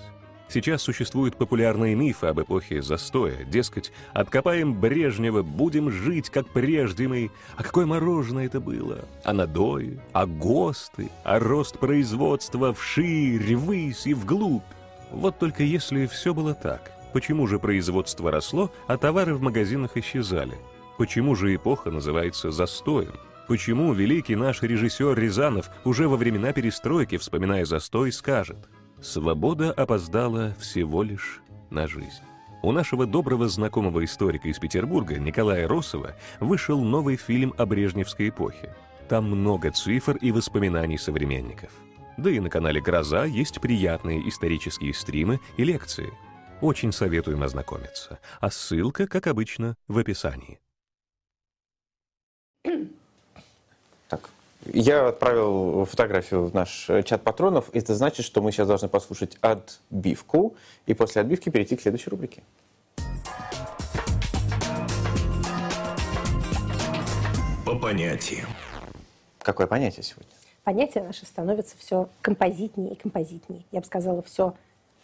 Сейчас существуют популярные мифы об эпохе застоя. Дескать, откопаем Брежнева, будем жить, как прежде мы. А какое мороженое это было? А надои, а ГОСТы, а рост производства вширь, ввысь и вглубь. Вот только если все было так, почему же производство росло, а товары в магазинах исчезали? Почему же эпоха называется застоем? Почему великий наш режиссер Рязанов уже во времена перестройки, вспоминая застой, скажет «Свобода опоздала всего лишь на жизнь». У нашего доброго знакомого историка из Петербурга Николая Росова вышел новый фильм о Брежневской эпохе. Там много цифр и воспоминаний современников. Да и на канале «Гроза» есть приятные исторические стримы и лекции. Очень советуем ознакомиться. А ссылка, как обычно, в описании. Так, я отправил фотографию в наш чат патронов. Это значит, что мы сейчас должны послушать отбивку и после отбивки перейти к следующей рубрике. По понятиям. Какое понятие сегодня? Понятие наше становится все композитнее и композитнее. Я бы сказала, все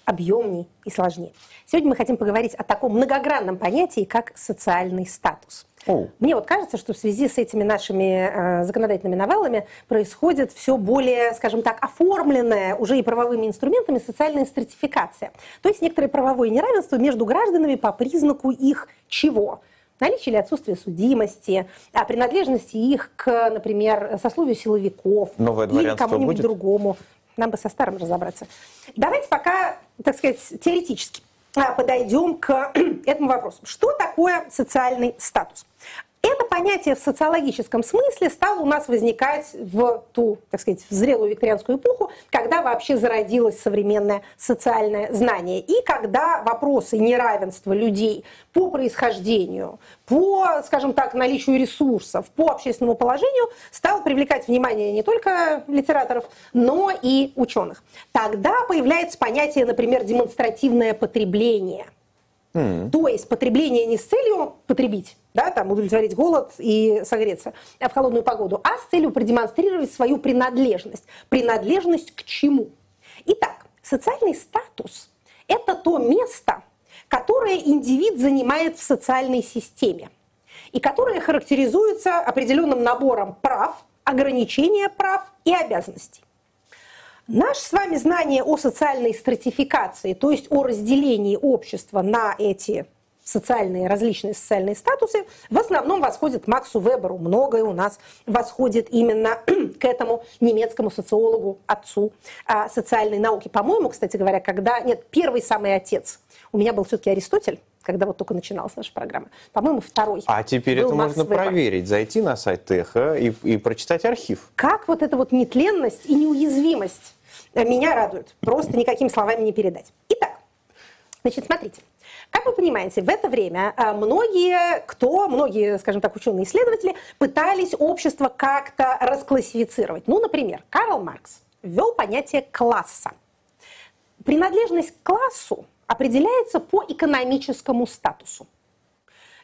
объемнее и сложнее. Сегодня мы хотим поговорить о таком многогранном понятии, как социальный статус. Oh. Мне вот кажется, что в связи с этими нашими э, законодательными новеллами происходит все более, скажем так, оформленная уже и правовыми инструментами социальная стратификация. То есть некоторое правовое неравенство между гражданами по признаку их чего? наличие или отсутствие судимости, а принадлежности их к, например, сословию силовиков Новое или кому-нибудь другому. Нам бы со старым разобраться. Давайте пока, так сказать, теоретически а, подойдем к (clears throat) этому вопросу. Что такое социальный статус? Это понятие в социологическом смысле стало у нас возникать в ту, так сказать, в зрелую викторианскую эпоху, когда вообще зародилось современное социальное знание. И когда вопросы неравенства людей по происхождению, по, скажем так, наличию ресурсов, по общественному положению стал привлекать внимание не только литераторов, но и ученых. Тогда появляется понятие, например, демонстративное потребление. Mm. То есть потребление не с целью потребить, да, там удовлетворить голод и согреться в холодную погоду, а с целью продемонстрировать свою принадлежность. Принадлежность к чему? Итак, социальный статус это то место, которое индивид занимает в социальной системе и которое характеризуется определенным набором прав, ограничения прав и обязанностей. Наше с вами знание о социальной стратификации, то есть о разделении общества на эти социальные, различные социальные статусы, в основном восходит Максу Веберу. Многое у нас восходит именно (clears throat) к этому немецкому социологу, отцу а, социальной науки. По-моему, кстати говоря, когда... Нет, первый самый отец у меня был все-таки Аристотель, когда вот только начиналась наша программа. По-моему, второй. А теперь это Макс можно Вебер. проверить, зайти на сайт Теха и, и прочитать архив. Как вот эта вот нетленность и неуязвимость меня радует. Просто никакими словами не передать. Итак, значит, смотрите. Как вы понимаете, в это время а, многие, кто, многие, скажем так, ученые-исследователи пытались общество как-то расклассифицировать. Ну, например, Карл Маркс ввел понятие класса. Принадлежность к классу определяется по экономическому статусу.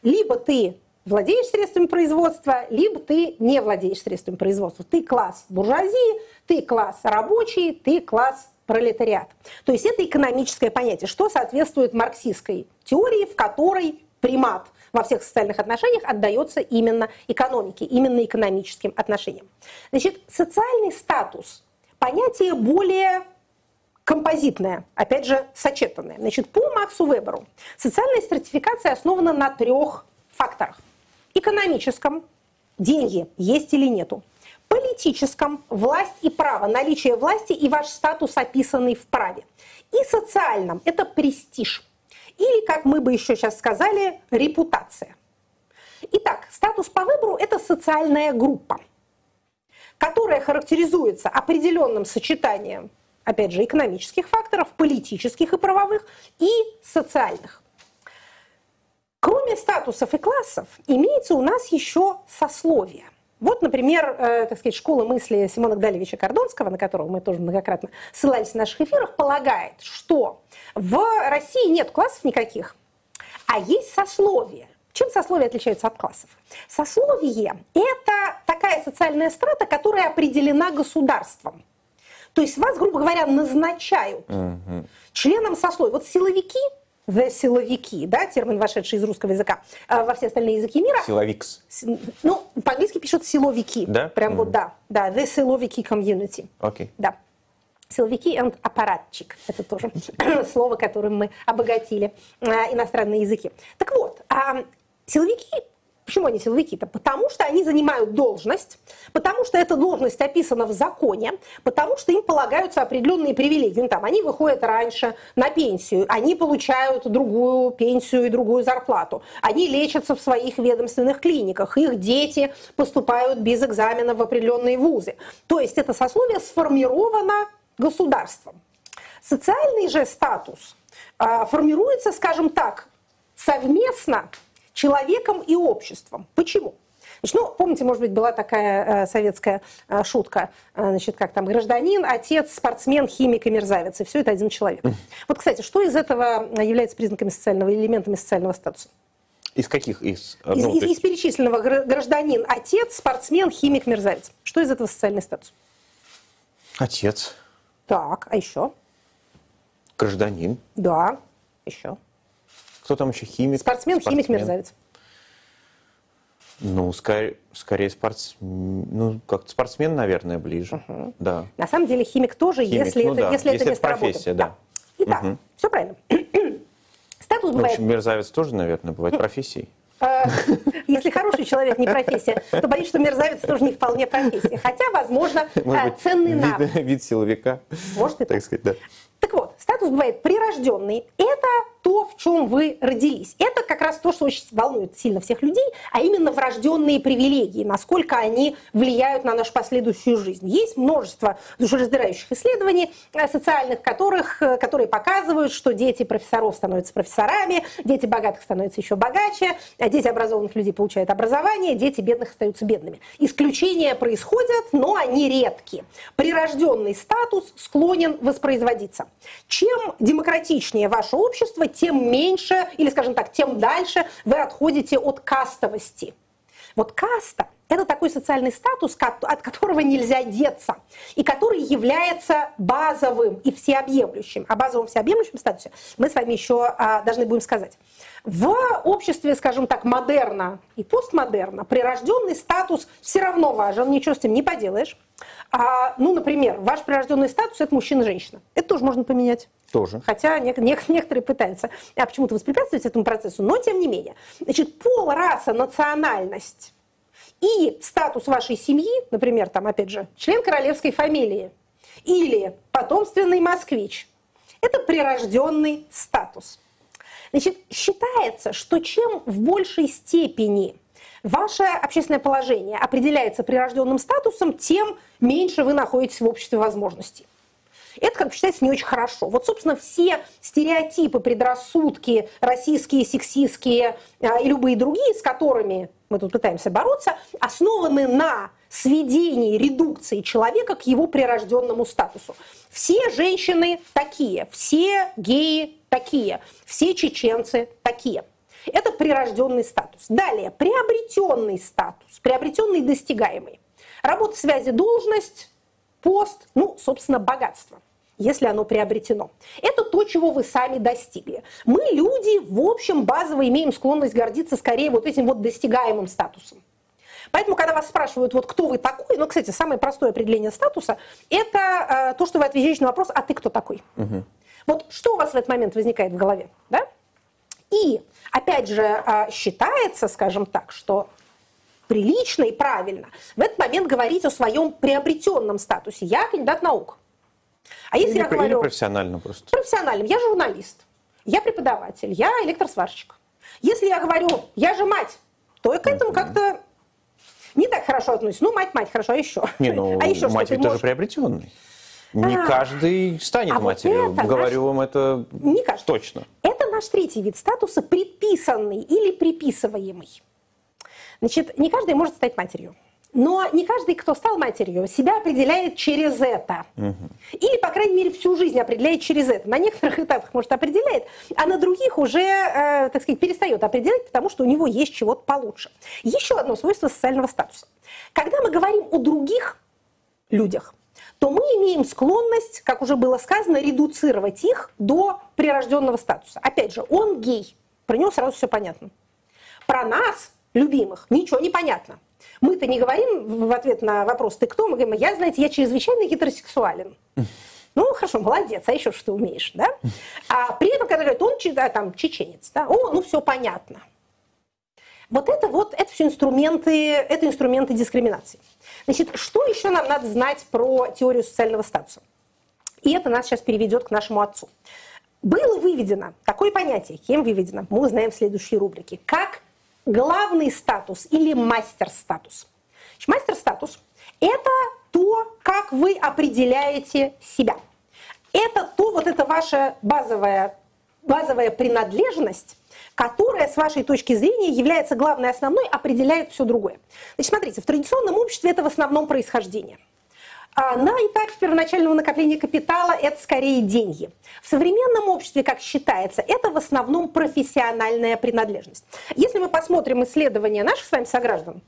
Либо ты владеешь средствами производства, либо ты не владеешь средствами производства. Ты класс буржуазии, ты класс рабочий, ты класс пролетариат. То есть это экономическое понятие, что соответствует марксистской теории, в которой примат во всех социальных отношениях отдается именно экономике, именно экономическим отношениям. Значит, социальный статус – понятие более композитное, опять же, сочетанное. Значит, по Максу Веберу социальная стратификация основана на трех факторах. Экономическом – деньги есть или нету политическом – власть и право, наличие власти и ваш статус, описанный в праве. И социальном – это престиж. Или, как мы бы еще сейчас сказали, репутация. Итак, статус по выбору – это социальная группа, которая характеризуется определенным сочетанием, опять же, экономических факторов, политических и правовых, и социальных. Кроме статусов и классов, имеется у нас еще сословие. Вот, например, э, так сказать, школа мысли Симона Гдалевича Кордонского, на которого мы тоже многократно ссылались в наших эфирах, полагает, что в России нет классов никаких, а есть сословия. Чем сословия отличаются от классов? Сословие – это такая социальная страта, которая определена государством. То есть вас, грубо говоря, назначают угу. членом сословия. Вот силовики the силовики, да, термин, вошедший из русского языка, а во все остальные языки мира. Силовикс. Ну, по-английски пишут силовики. Да? Прям mm-hmm. вот, да. Да, the силовики community. Окей. Okay. Да. Силовики and аппаратчик. Это тоже (coughs) слово, которым мы обогатили а, иностранные языки. Так вот, силовики Почему они силовики-то? Потому что они занимают должность, потому что эта должность описана в законе, потому что им полагаются определенные привилегии. Ну, там, они выходят раньше на пенсию, они получают другую пенсию и другую зарплату, они лечатся в своих ведомственных клиниках, их дети поступают без экзамена в определенные вузы. То есть это сословие сформировано государством. Социальный же статус а, формируется, скажем так, совместно человеком и обществом. Почему? Значит, ну, помните, может быть, была такая э, советская э, шутка, э, значит, как там, гражданин, отец, спортсмен, химик и мерзавец, и все это один человек. Вот, кстати, что из этого является признаками социального, элементами социального статуса? Из каких? Из, из, из, из перечисленного гражданин, отец, спортсмен, химик, мерзавец. Что из этого социальный статус? Отец. Так, а еще? Гражданин. Да, еще. Кто там еще химик? Спортсмен, спортсмен. химик, мерзавец. Ну, скорее, скорее спортсмен, ну, как спортсмен, наверное, ближе. Угу. Да. На самом деле химик тоже, химик, если, ну, это, да. если, если это место профессия, работы. да. да. Итак, угу. все правильно. (clears throat) Статус ну, бывает... мерзавец тоже, наверное, бывает профессией. А, если хороший человек не профессия, то боюсь, что мерзавец тоже не вполне профессия. Хотя, возможно, (laughs) Может быть, ценный навык. Вид, (laughs) вид силовика. Может и так. так сказать, да. Так вот, статус бывает прирожденный. Это то, в чем вы родились. Это как раз то, что очень волнует сильно всех людей, а именно врожденные привилегии, насколько они влияют на нашу последующую жизнь. Есть множество душераздирающих исследований э, социальных, которых, э, которые показывают, что дети профессоров становятся профессорами, дети богатых становятся еще богаче, а дети образованных людей получают образование, дети бедных остаются бедными. Исключения происходят, но они редки. Прирожденный статус склонен воспроизводиться. Чем демократичнее ваше общество, тем меньше, или, скажем так, тем дальше вы отходите от кастовости. Вот каста Это такой социальный статус, от которого нельзя деться, и который является базовым и всеобъемлющим. О базовом всеобъемлющем статусе мы с вами еще а, должны будем сказать. В обществе, скажем так, модерна и постмодерна прирожденный статус все равно важен, ничего с этим не поделаешь. А, ну, например, ваш прирожденный статус – это мужчина-женщина. Это тоже можно поменять. Тоже. Хотя некоторые пытаются а почему-то воспрепятствовать этому процессу, но тем не менее. Значит, пол, раса, национальность и статус вашей семьи, например, там, опять же, член королевской фамилии или потомственный москвич, это прирожденный статус. Значит, считается, что чем в большей степени ваше общественное положение определяется прирожденным статусом, тем меньше вы находитесь в обществе возможностей. Это, как считается, не очень хорошо. Вот, собственно, все стереотипы, предрассудки, российские, сексистские а, и любые другие, с которыми мы тут пытаемся бороться, основаны на сведении, редукции человека к его прирожденному статусу. Все женщины такие, все геи такие, все чеченцы такие. Это прирожденный статус. Далее, приобретенный статус, приобретенный достигаемый. Работа, связи, должность, пост, ну, собственно, богатство если оно приобретено. Это то, чего вы сами достигли. Мы, люди, в общем, базово имеем склонность гордиться скорее вот этим вот достигаемым статусом. Поэтому, когда вас спрашивают, вот кто вы такой, ну, кстати, самое простое определение статуса – это э, то, что вы отвечаете на вопрос, а ты кто такой? Угу. Вот что у вас в этот момент возникает в голове, да? И, опять же, э, считается, скажем так, что прилично и правильно в этот момент говорить о своем приобретенном статусе. Я кандидат наук. А если или, я говорю... Или профессионально просто. Профессиональным. Я журналист, я преподаватель, я электросварщик. Если я говорю, я же мать, то я к этому как-то не так хорошо относюсь. Ну, мать-мать, хорошо, а еще? Не, ну, (laughs) а еще мать ведь тоже приобретенный. Не а, каждый станет а матерью. Вот Говорю наш... вам это не каждый. точно. Это наш третий вид статуса, предписанный или приписываемый. Значит, не каждый может стать матерью. Но не каждый, кто стал матерью, себя определяет через это. Угу. Или, по крайней мере, всю жизнь определяет через это. На некоторых этапах, может, определяет, а на других уже, э, так сказать, перестает определять, потому что у него есть чего-то получше. Еще одно свойство социального статуса. Когда мы говорим о других людях, то мы имеем склонность, как уже было сказано, редуцировать их до прирожденного статуса. Опять же, он гей, про него сразу все понятно. Про нас, любимых, ничего не понятно. Мы-то не говорим в ответ на вопрос «ты кто?», мы говорим «я, знаете, я чрезвычайно гетеросексуален». Ну, хорошо, молодец, а еще что ты умеешь, да? А при этом, когда говорят, он да, там, чеченец, да, о, ну, все понятно. Вот это вот, это все инструменты, это инструменты дискриминации. Значит, что еще нам надо знать про теорию социального статуса? И это нас сейчас переведет к нашему отцу. Было выведено такое понятие, кем выведено, мы узнаем в следующей рубрике, как главный статус или мастер-статус. Мастер-статус – это то, как вы определяете себя. Это то, вот это ваша базовая, базовая принадлежность, которая, с вашей точки зрения, является главной основной, определяет все другое. Значит, смотрите, в традиционном обществе это в основном происхождение – на этапе первоначального накопления капитала это скорее деньги. В современном обществе, как считается, это в основном профессиональная принадлежность. Если мы посмотрим исследования наших с вами сограждан,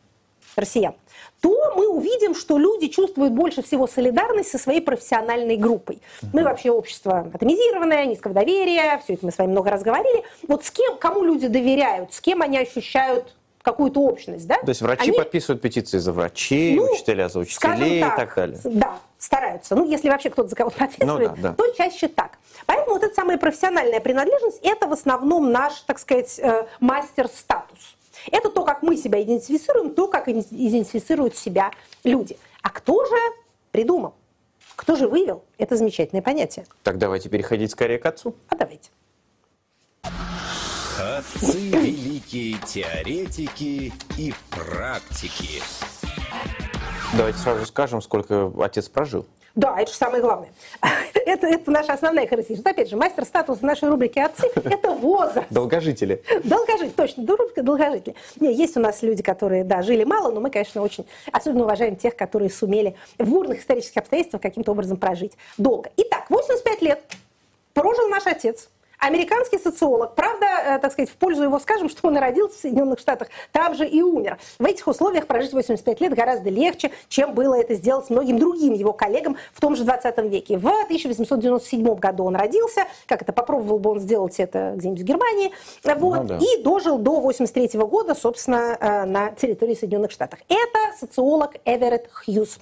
россиян, то мы увидим, что люди чувствуют больше всего солидарность со своей профессиональной группой. Мы вообще общество атомизированное, низкого доверия, все это мы с вами много раз говорили. Вот с кем, кому люди доверяют, с кем они ощущают какую-то общность, да? То есть врачи Они... подписывают петиции за врачей, ну, учителя за учителей так, и так далее. Да, стараются. Ну, если вообще кто-то за кого-то (laughs) подписывает, ну, да, да. то чаще так. Поэтому вот эта самая профессиональная принадлежность – это в основном наш, так сказать, э, мастер-статус. Это то, как мы себя идентифицируем, то, как идентифицируют себя люди. А кто же придумал? Кто же вывел это замечательное понятие? Так давайте переходить скорее к отцу. А давайте. Отцы великие теоретики и практики. Давайте сразу скажем, сколько отец прожил. Да, это же самое главное. (laughs) Это, это наша основная характеристика. Опять же, мастер статус в нашей рубрике «Отцы» – это возраст. Долгожители. Долгожители, точно, рубрика «Долгожители». Не, есть у нас люди, которые, да, жили мало, но мы, конечно, очень особенно уважаем тех, которые сумели в бурных исторических обстоятельствах каким-то образом прожить долго. Итак, 85 лет прожил наш отец – американский социолог. Правда, э, так сказать, в пользу его скажем, (laughs) что он родился в Соединенных Штатах, там же и умер. В этих условиях прожить 85 лет гораздо легче, чем было это сделать многим другим его коллегам в том же 20 веке. В 1897 году он родился, как это попробовал бы он сделать это где-нибудь в Германии, вот, ну, да. и дожил до 83 года, собственно, э, на территории Соединенных Штатов. Это социолог Эверетт Хьюз.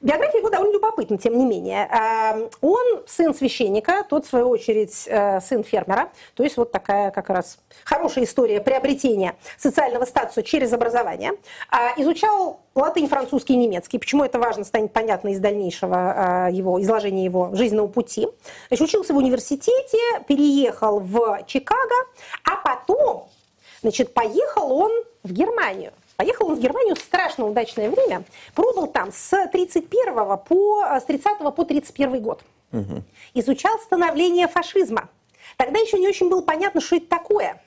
Биография его довольно любопытна, тем не менее. Эм, он сын священника, тот, в свою очередь, э, сын фермера. То есть вот такая как раз хорошая история приобретения социального статуса через образование. А, изучал латынь, французский и немецкий. Почему это важно, станет понятно из дальнейшего э, его изложения его жизненного пути. Значит, учился в университете, переехал в Чикаго, а потом значит, поехал он в Германию. Поехал он в Германию в страшно удачное время. Пробыл там с 31 по, с 30 по 31 год. Угу. Изучал становление фашизма. Тогда еще не очень было понятно, что это такое.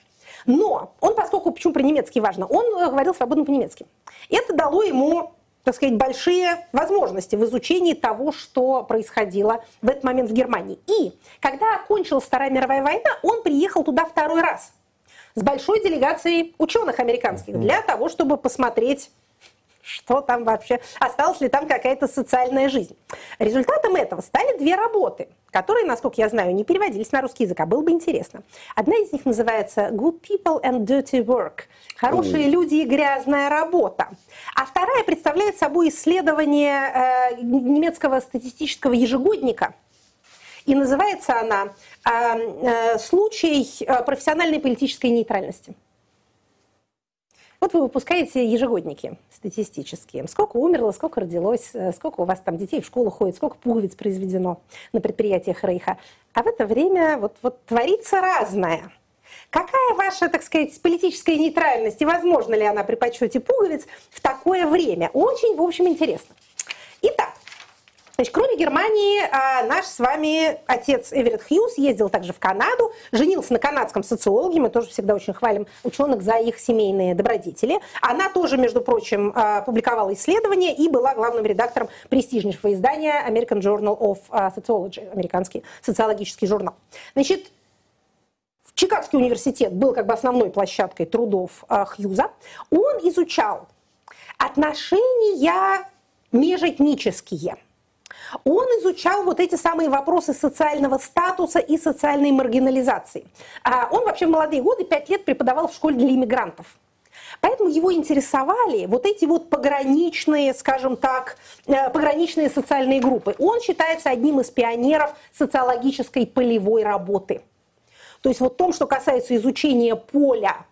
Но он, поскольку, почему про немецкий важно, он э, говорил свободно по-немецки. Это дало ему так сказать, большие возможности в изучении того, что происходило в этот момент в Германии. И когда окончилась Вторая мировая война, он приехал туда второй раз с большой делегацией ученых американских для того, чтобы посмотреть что там вообще, осталась ли там какая-то социальная жизнь. Результатом этого стали две работы, которые, насколько я знаю, не переводились на русский язык, а было бы интересно. Одна из них называется «Good People and Dirty Work» – «Хорошие люди и грязная работа». А вторая представляет собой исследование э, немецкого статистического ежегодника – и называется она а, э, «Случай э, профессиональной политической нейтральности». Вот вы выпускаете ежегодники статистические. Сколько умерло, сколько родилось, э, сколько у вас там детей в школу ходит, сколько пуговиц произведено на предприятиях Рейха. А в это время вот, вот творится разное. Какая ваша, так сказать, политическая нейтральность и возможно ли она при подсчете пуговиц в такое время? Очень, в общем, интересно. Итак, Значит, кроме Германии, а, наш с вами отец Эверетт Хьюз ездил также в Канаду, женился на канадском социологе, мы тоже всегда очень хвалим ученых за их семейные добродетели. Она тоже, между прочим, а, публиковала исследования и была главным редактором престижнейшего издания American Journal of а, Sociology, американский социологический журнал. Значит, Чикагский университет был как бы основной площадкой трудов Хьюза. Он изучал отношения межэтнические – он изучал вот эти самые вопросы социального статуса и социальной маргинализации. А он вообще в молодые годы пять лет преподавал в школе для иммигрантов. Поэтому его интересовали вот эти вот пограничные, скажем так, э, пограничные социальные группы. Он считается одним из пионеров социологической полевой работы. То есть вот в том, что касается изучения поля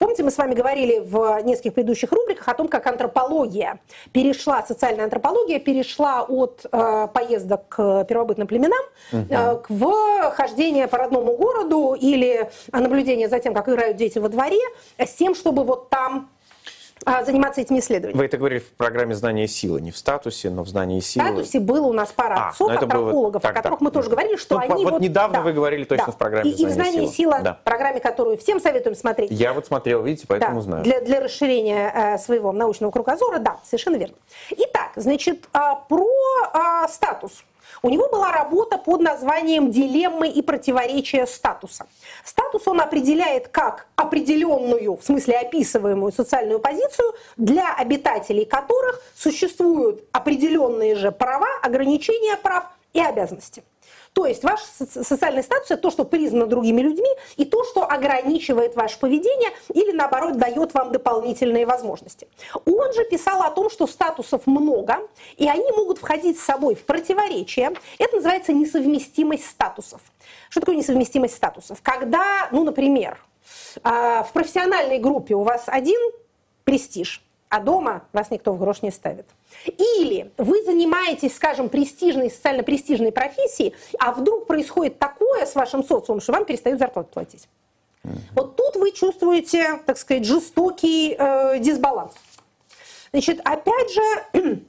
Помните, мы с вами говорили в нескольких предыдущих рубриках о том, как антропология перешла, социальная антропология перешла от э, поездок к первобытным племенам угу. э, в хождение по родному городу или наблюдение за тем, как играют дети во дворе, с тем, чтобы вот там заниматься этими исследованиями. Вы это говорили в программе «Знание силы», не в статусе, но в «Знании силы». В статусе было у нас пара а, отцов, антропологов, было... так, о которых так, мы тоже говорили, что ну, они... Вот, вот недавно да, вы говорили точно да. в программе и, «Знание, и в «Знание сила», да. программе, которую всем советуем смотреть. Я вот смотрел, видите, поэтому да, знаю. Для, для расширения э, своего научного кругозора, да, совершенно верно. Итак, значит, э, про э, статус. У него была работа под названием «Дилеммы и противоречия статуса». Статус он определяет как определенную, в смысле описываемую социальную позицию, для обитателей которых существуют определенные же права, ограничения прав и обязанности. То есть ваш социальный статус – это то, что признано другими людьми, и то, что ограничивает ваше поведение или, наоборот, дает вам дополнительные возможности. Он же писал о том, что статусов много, и они могут входить с собой в противоречие. Это называется несовместимость статусов. Что такое несовместимость статусов? Когда, ну, например, а, в профессиональной группе у вас один престиж – а дома вас никто в грош не ставит. Или вы занимаетесь, скажем, престижной, социально престижной профессией, а вдруг происходит такое с вашим социумом, что вам перестают зарплату платить. Вот тут вы чувствуете, так сказать, жестокий э, дисбаланс. Значит, опять же,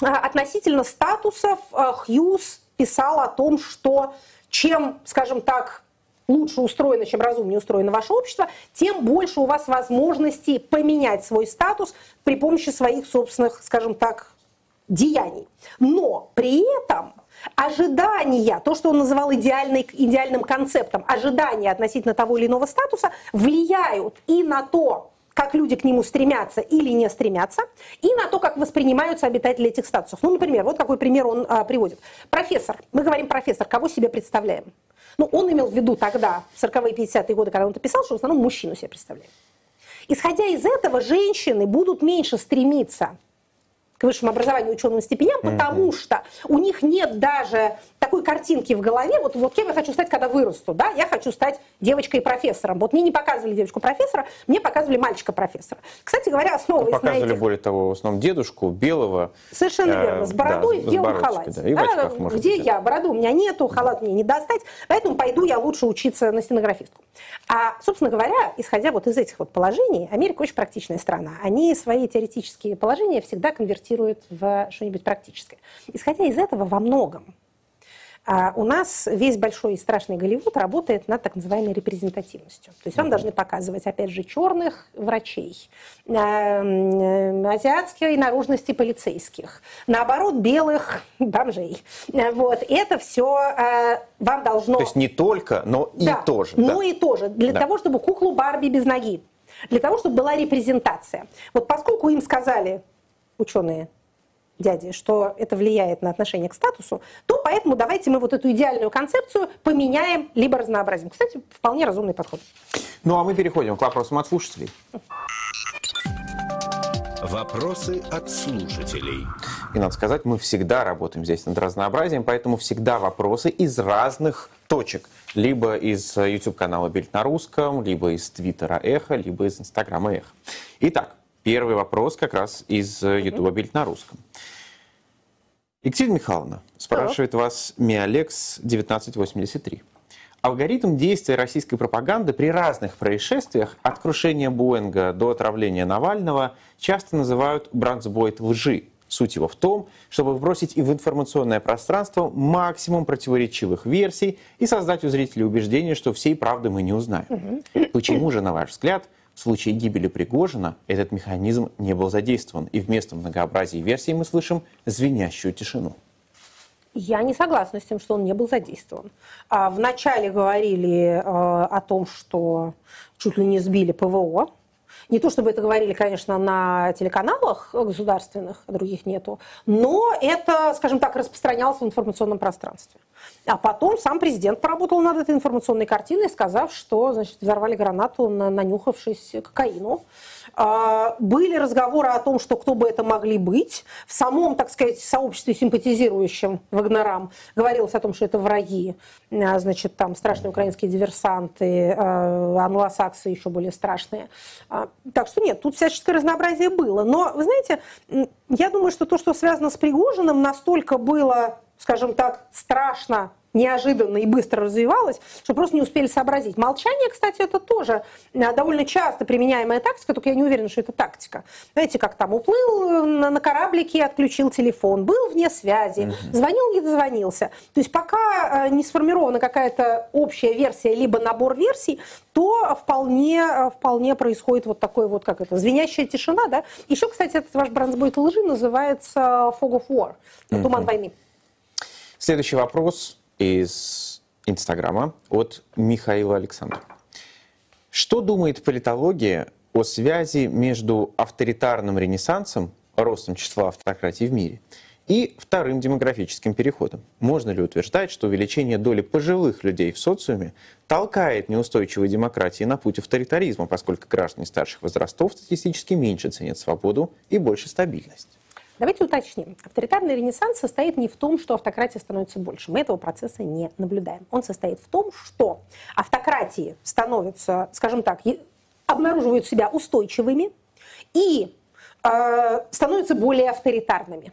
(clears throat) относительно статусов э, Хьюз писал о том, что чем, скажем так, лучше устроено, чем разумнее устроено ваше общество, тем больше у вас возможностей поменять свой статус при помощи своих собственных, скажем так, деяний. Но при этом ожидания, то, что он называл идеальный, идеальным концептом, ожидания относительно того или иного статуса влияют и на то, как люди к нему стремятся или не стремятся, и на то, как воспринимаются обитатели этих статусов. Ну, например, вот какой пример он а, приводит. Профессор, мы говорим профессор, кого себе представляем? Ну, он имел в виду тогда, в 40-е 50-е годы, когда он это писал, что в основном мужчину себе представляем. Исходя из этого, женщины будут меньше стремиться к высшему образованию ученым степеням, потому что у них нет даже такой картинки в голове, вот, вот кем я хочу стать, когда вырасту, да, я хочу стать девочкой-профессором. Вот мне не показывали девочку-профессора, мне показывали мальчика-профессора. Кстати говоря, основываясь ну, показывали, на этих... более того, в основном дедушку белого. Совершенно э, верно, с бородой да, в белом халате. Да, и в очках, А, может где быть, я? да. Бороду у меня нету, халат мне не достать, поэтому пойду я лучше учиться на стенографистку. А, собственно говоря, исходя вот из этих вот положений, Америка очень практичная страна. Они свои теоретические положения всегда конвертируют в что-нибудь практическое. Исходя из этого во многом у нас весь большой и страшный Голливуд работает над так называемой репрезентативностью. То есть вам должны показывать, опять же, черных врачей, э, э, азиатской наружности полицейских, наоборот, белых бомжей. Э, Вот. Это все вам должно... То есть не только, но и Да, тоже. Но да. и тоже. Для Да. того, чтобы куклу Барби без ноги. Для того, чтобы была репрезентация. Вот поскольку им сказали ученые, дяди, что это влияет на отношение к статусу, то поэтому давайте мы вот эту идеальную концепцию поменяем либо разнообразим. Кстати, вполне разумный подход. Ну а мы переходим к вопросам от слушателей. Вопросы от слушателей. И надо сказать, мы всегда работаем здесь над разнообразием, поэтому всегда вопросы из разных точек. Либо из YouTube-канала Бильд на русском, либо из Твиттера Эхо, либо из Инстаграма Эхо. Итак, первый вопрос как раз из э, YouTube Бильд на русском. Екатерина Михайловна, спрашивает вас Миалекс 1983. Алгоритм действия российской пропаганды при разных происшествиях, от крушения Боинга до отравления Навального, часто называют бранцбойт лжи. Суть его в том, чтобы вбросить и в информационное пространство максимум противоречивых версий и создать у зрителей убеждение, что всей правды мы не узнаем. Почему же, на ваш взгляд, в случае гибели Пригожина этот механизм не был задействован, и вместо многообразия версий мы слышим звенящую тишину? Я не согласна с тем, что он не был задействован. А, Вначале говорили э, о том, что чуть ли не сбили ПВО. Не то чтобы это говорили, конечно, на телеканалах государственных, а других нету, но это, скажем так, распространялось в информационном пространстве. А потом сам президент поработал над этой информационной картиной, сказав, что значит, взорвали гранату, на- нанюхавшись кокаину. А, Были разговоры о том, что кто бы это могли быть. В самом, так сказать, сообществе, симпатизирующем Вагнерам, говорилось о том, что это враги. А, Значит, там страшные украинские диверсанты, англосаксы еще более страшные. Так что нет, тут всяческое разнообразие было. Но, вы знаете, я думаю, что то, что связано с Пригожиным, настолько было, скажем так, страшно неожиданно и быстро развивалось, что просто не успели сообразить. Молчание, кстати, это тоже э, довольно часто применяемая тактика, только я не уверена, что это тактика. Знаете, как там уплыл э, на кораблике, отключил телефон, был вне связи, звонил, не дозвонился. То есть пока э, не сформирована какая-то общая версия, либо набор версий, то вполне, вполне происходит вот такой вот, как это, звенящая тишина, да. Еще, кстати, этот ваш бронзбойт лжи называется Fog of War, туман войны. Следующий вопрос из Инстаграма от Михаила Александрова. Что думает политология о связи между авторитарным ренессансом, ростом числа автократий в мире, и вторым демографическим переходом? Можно ли утверждать, что увеличение доли пожилых людей в социуме толкает неустойчивые демократии на путь авторитаризма, поскольку граждане старших возрастов статистически меньше ценят свободу и больше стабильность? Давайте уточним. Авторитарный ренессанс состоит не в том, что автократия становится больше. Мы этого процесса не наблюдаем. Он состоит в том, что автократии становятся, скажем так, обнаруживают себя устойчивыми и э, становятся более авторитарными.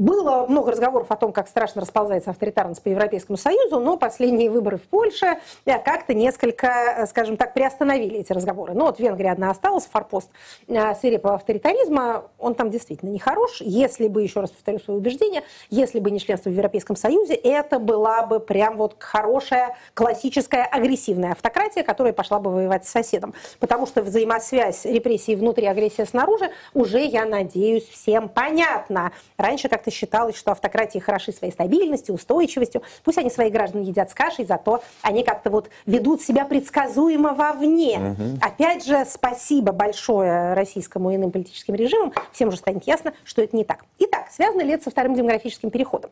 Было много разговоров о том, как страшно расползается авторитарность по Европейскому Союзу, но последние выборы в Польше э, как-то несколько, э, скажем так, приостановили эти разговоры. Но вот Венгрия одна осталась, форпост э, свирепого авторитаризма, он там действительно нехорош. Если бы, еще раз повторю свое убеждение, если бы не членство в Европейском Союзе, это была бы прям вот хорошая, классическая, агрессивная автократия, которая пошла бы воевать с соседом. Потому что взаимосвязь репрессий внутри, агрессия снаружи уже, я надеюсь, всем понятно. Раньше как-то как-то считалось, что автократии хороши своей стабильностью, устойчивостью. Пусть они своих граждан едят с кашей, зато они как-то вот ведут себя предсказуемо вовне. Угу. Опять же, спасибо большое российскому и иным политическим режимам. Всем уже станет ясно, что это не так. Итак, связано ли это со вторым демографическим переходом?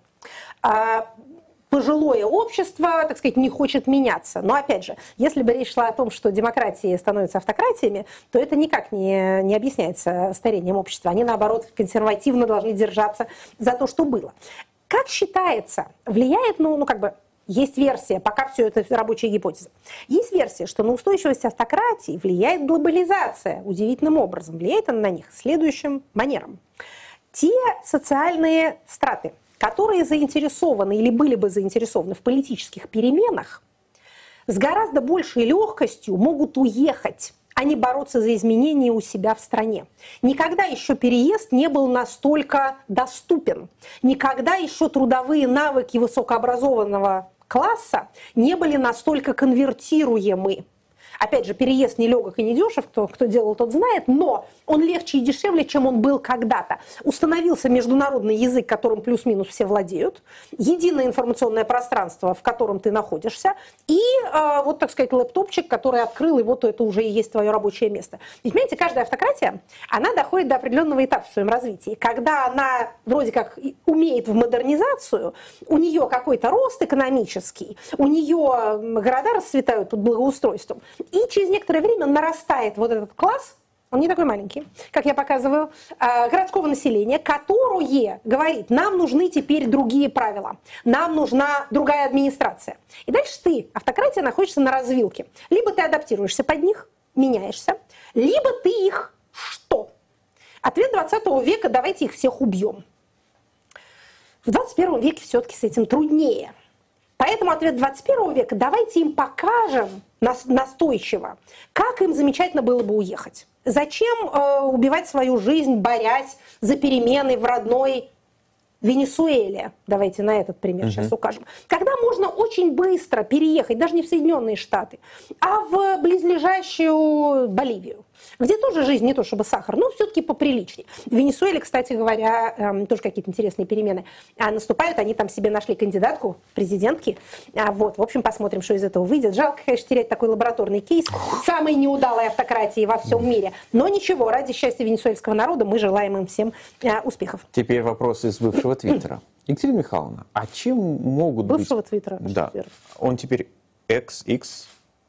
Пожилое общество, так сказать, не хочет меняться. Но опять же, если бы речь шла о том, что демократии становятся автократиями, то это никак не, не объясняется старением общества. Они, наоборот, консервативно должны держаться за то, что было. Как считается, влияет, ну, ну как бы, есть версия, пока все это рабочая гипотеза. Есть версия, что на устойчивость автократии влияет глобализация удивительным образом. Влияет она на них следующим манером. Те социальные страты, которые заинтересованы или были бы заинтересованы в политических переменах, с гораздо большей легкостью могут уехать а не бороться за изменения у себя в стране. Никогда еще переезд не был настолько доступен. Никогда еще трудовые навыки высокообразованного класса не были настолько конвертируемы. Опять же, переезд не легок и не дешев, кто, кто делал, тот знает, но он легче и дешевле, чем он был когда-то. Установился международный язык, которым плюс-минус все владеют, единое информационное пространство, в котором ты находишься, и э, вот, так сказать, лэптопчик, который открыл, и вот это уже и есть твое рабочее место. Ведь, понимаете, каждая автократия, она доходит до определенного этапа в своем развитии. Когда она вроде как умеет в модернизацию, у нее какой-то рост экономический, у нее города расцветают под благоустройством, и через некоторое время нарастает вот этот класс, он не такой маленький, как я показываю, а, городского населения, которое говорит, нам нужны теперь другие правила, нам нужна другая администрация. И дальше ты, автократия, находишься на развилке. Либо ты адаптируешься под них, меняешься, либо ты их что? Ответ 20 века, давайте их всех убьем. В 21 веке все-таки с этим труднее. Поэтому ответ 21 века, давайте им покажем настойчиво, как им замечательно было бы уехать. Зачем э, убивать свою жизнь, борясь за перемены в родной Венесуэле, давайте на этот пример угу. сейчас укажем, когда можно очень быстро переехать, даже не в Соединенные Штаты, а в близлежащую Боливию где тоже жизнь не то чтобы сахар, но все-таки поприличнее. В Венесуэле, кстати говоря, эм, тоже какие-то интересные перемены а, наступают. Они там себе нашли кандидатку президентки. А, вот, в общем, посмотрим, что из этого выйдет. Жалко, конечно, терять такой лабораторный кейс самой неудалой автократии во всем мире. Но ничего, ради счастья венесуэльского народа мы желаем им всем а, успехов. Теперь вопрос из бывшего (coughs) твиттера. Екатерина Михайловна, а чем могут бывшего быть... Бывшего твиттера? Да. Он теперь XX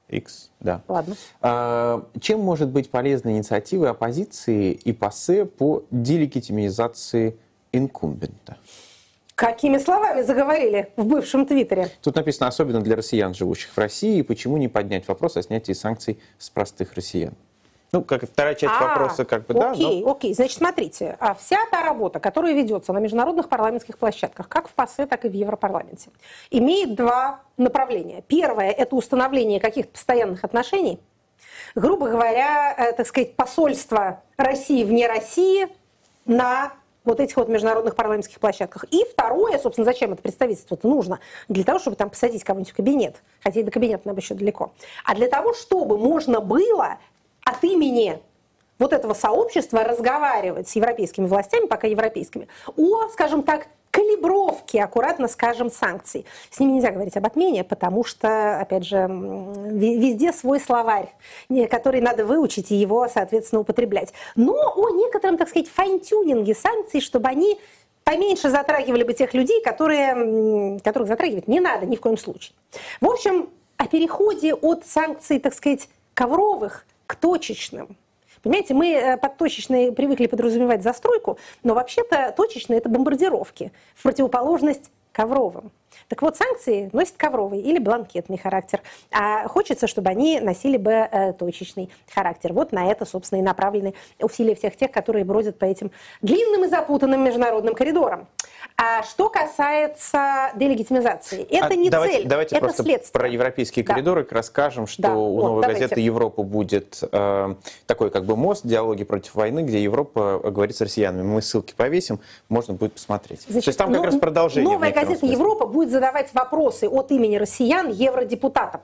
X, да. Ладно. А, чем может быть полезна инициатива оппозиции и ПАСЕ по делегитимизации инкумбента? Какими словами заговорили в бывшем Твиттере? Тут написано особенно для россиян, живущих в России, почему не поднять вопрос о снятии санкций с простых россиян? Ну, как вторая часть а, вопроса, как бы, да. Окей, но... окей. Значит, смотрите, а вся та работа, которая ведется на международных парламентских площадках, как в ПАСЕ, так и в Европарламенте, имеет два направления. Первое – это установление каких-то постоянных отношений, грубо говоря, э, так сказать, посольство России вне России на вот этих вот международных парламентских площадках. И второе, собственно, зачем это представительство-то нужно? Для того, чтобы там посадить кого-нибудь в кабинет, хотя и до кабинета нам еще далеко, а для того, чтобы можно было от имени вот этого сообщества разговаривать с европейскими властями, пока европейскими, о, скажем так, калибровке, аккуратно скажем, санкций. С ними нельзя говорить об отмене, потому что, опять же, везде свой словарь, который надо выучить и его, соответственно, употреблять. Но о некотором, так сказать, файн-тюнинге санкций, чтобы они поменьше затрагивали бы тех людей, которые, которых затрагивать не надо ни в коем случае. В общем, о переходе от санкций, так сказать, ковровых к точечным. Понимаете, мы э, под точечной привыкли подразумевать застройку, но вообще-то точечные – это бомбардировки, в противоположность ковровым. Так вот, санкции носят ковровый или бланкетный характер, а хочется, чтобы они носили бы э, точечный характер. Вот на это, собственно, и направлены усилия всех тех, которые бродят по этим длинным и запутанным международным коридорам. А что касается делегитимизации, это а не давайте, цель, давайте это просто следствие. про европейские да. коридоры расскажем, что да. у «Новой вот, газеты Европа» будет э, такой как бы мост, диалоги против войны, где Европа говорит с россиянами. Мы ссылки повесим, можно будет посмотреть. Значит, То есть там как ну, раз продолжение. Новая газета Европа будет задавать вопросы от имени россиян евродепутатам.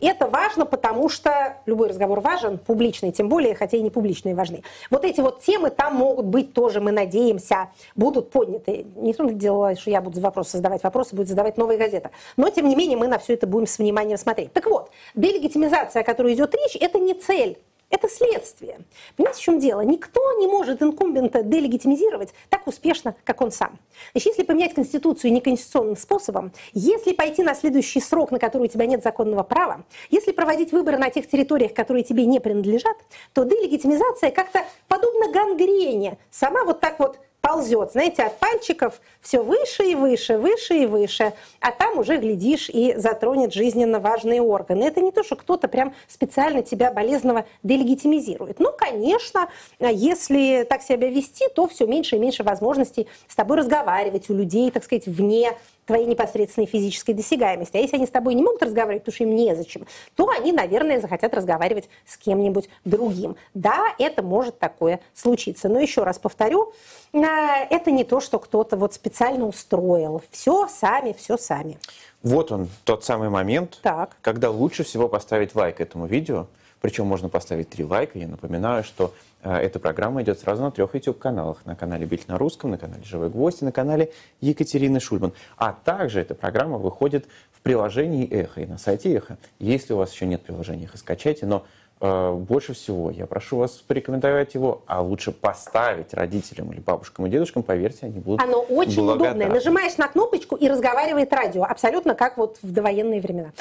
Это важно, потому что любой разговор важен, публичный тем более, хотя и не публичные важны. Вот эти вот темы там могут быть тоже, мы надеемся, будут подняты. Не в том дело, что я буду вопросы задавать вопросы, будет задавать новая газета. Но, тем не менее, мы на все это будем с вниманием смотреть. Так вот, делегитимизация, о которой идет речь, это не цель это следствие. Понимаете, в чем дело? Никто не может инкумбента делегитимизировать так успешно, как он сам. Значит, если поменять Конституцию неконституционным способом, если пойти на следующий срок, на который у тебя нет законного права, если проводить выборы на тех территориях, которые тебе не принадлежат, то делегитимизация как-то подобно гангрене. Сама вот так вот ползет, знаете, от пальчиков все выше и выше, выше и выше, а там уже, глядишь, и затронет жизненно важные органы. Это не то, что кто-то прям специально тебя болезненно делегитимизирует. Ну, конечно, если так себя вести, то все меньше и меньше возможностей с тобой разговаривать у людей, так сказать, вне твоей непосредственной физической досягаемости. А если они с тобой не могут разговаривать, потому что им незачем, то они, наверное, захотят разговаривать с кем-нибудь другим. Да, это может такое случиться. Но еще раз повторю, а, это не то, что кто-то вот специально устроил. Все сами, все сами. Вот он, тот самый момент, так. когда лучше всего поставить лайк этому видео. Причем можно поставить три лайка. Я напоминаю, что э, эта программа идет сразу на трех YouTube-каналах. На канале Бильд на русском, на канале Живой Гвоздь и на канале Екатерины Шульман. А также эта программа выходит в приложении Эхо и на сайте Эхо. Если у вас еще нет приложения Эхо, скачайте. Но э, больше всего я прошу вас порекомендовать его, а лучше поставить родителям или бабушкам и дедушкам, поверьте, они будут Оно очень благодарны. удобное. Нажимаешь на кнопочку и разговаривает радио. Абсолютно как вот в довоенные времена.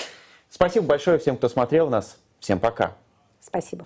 Спасибо большое всем, кто смотрел нас. Всем пока. Спасибо.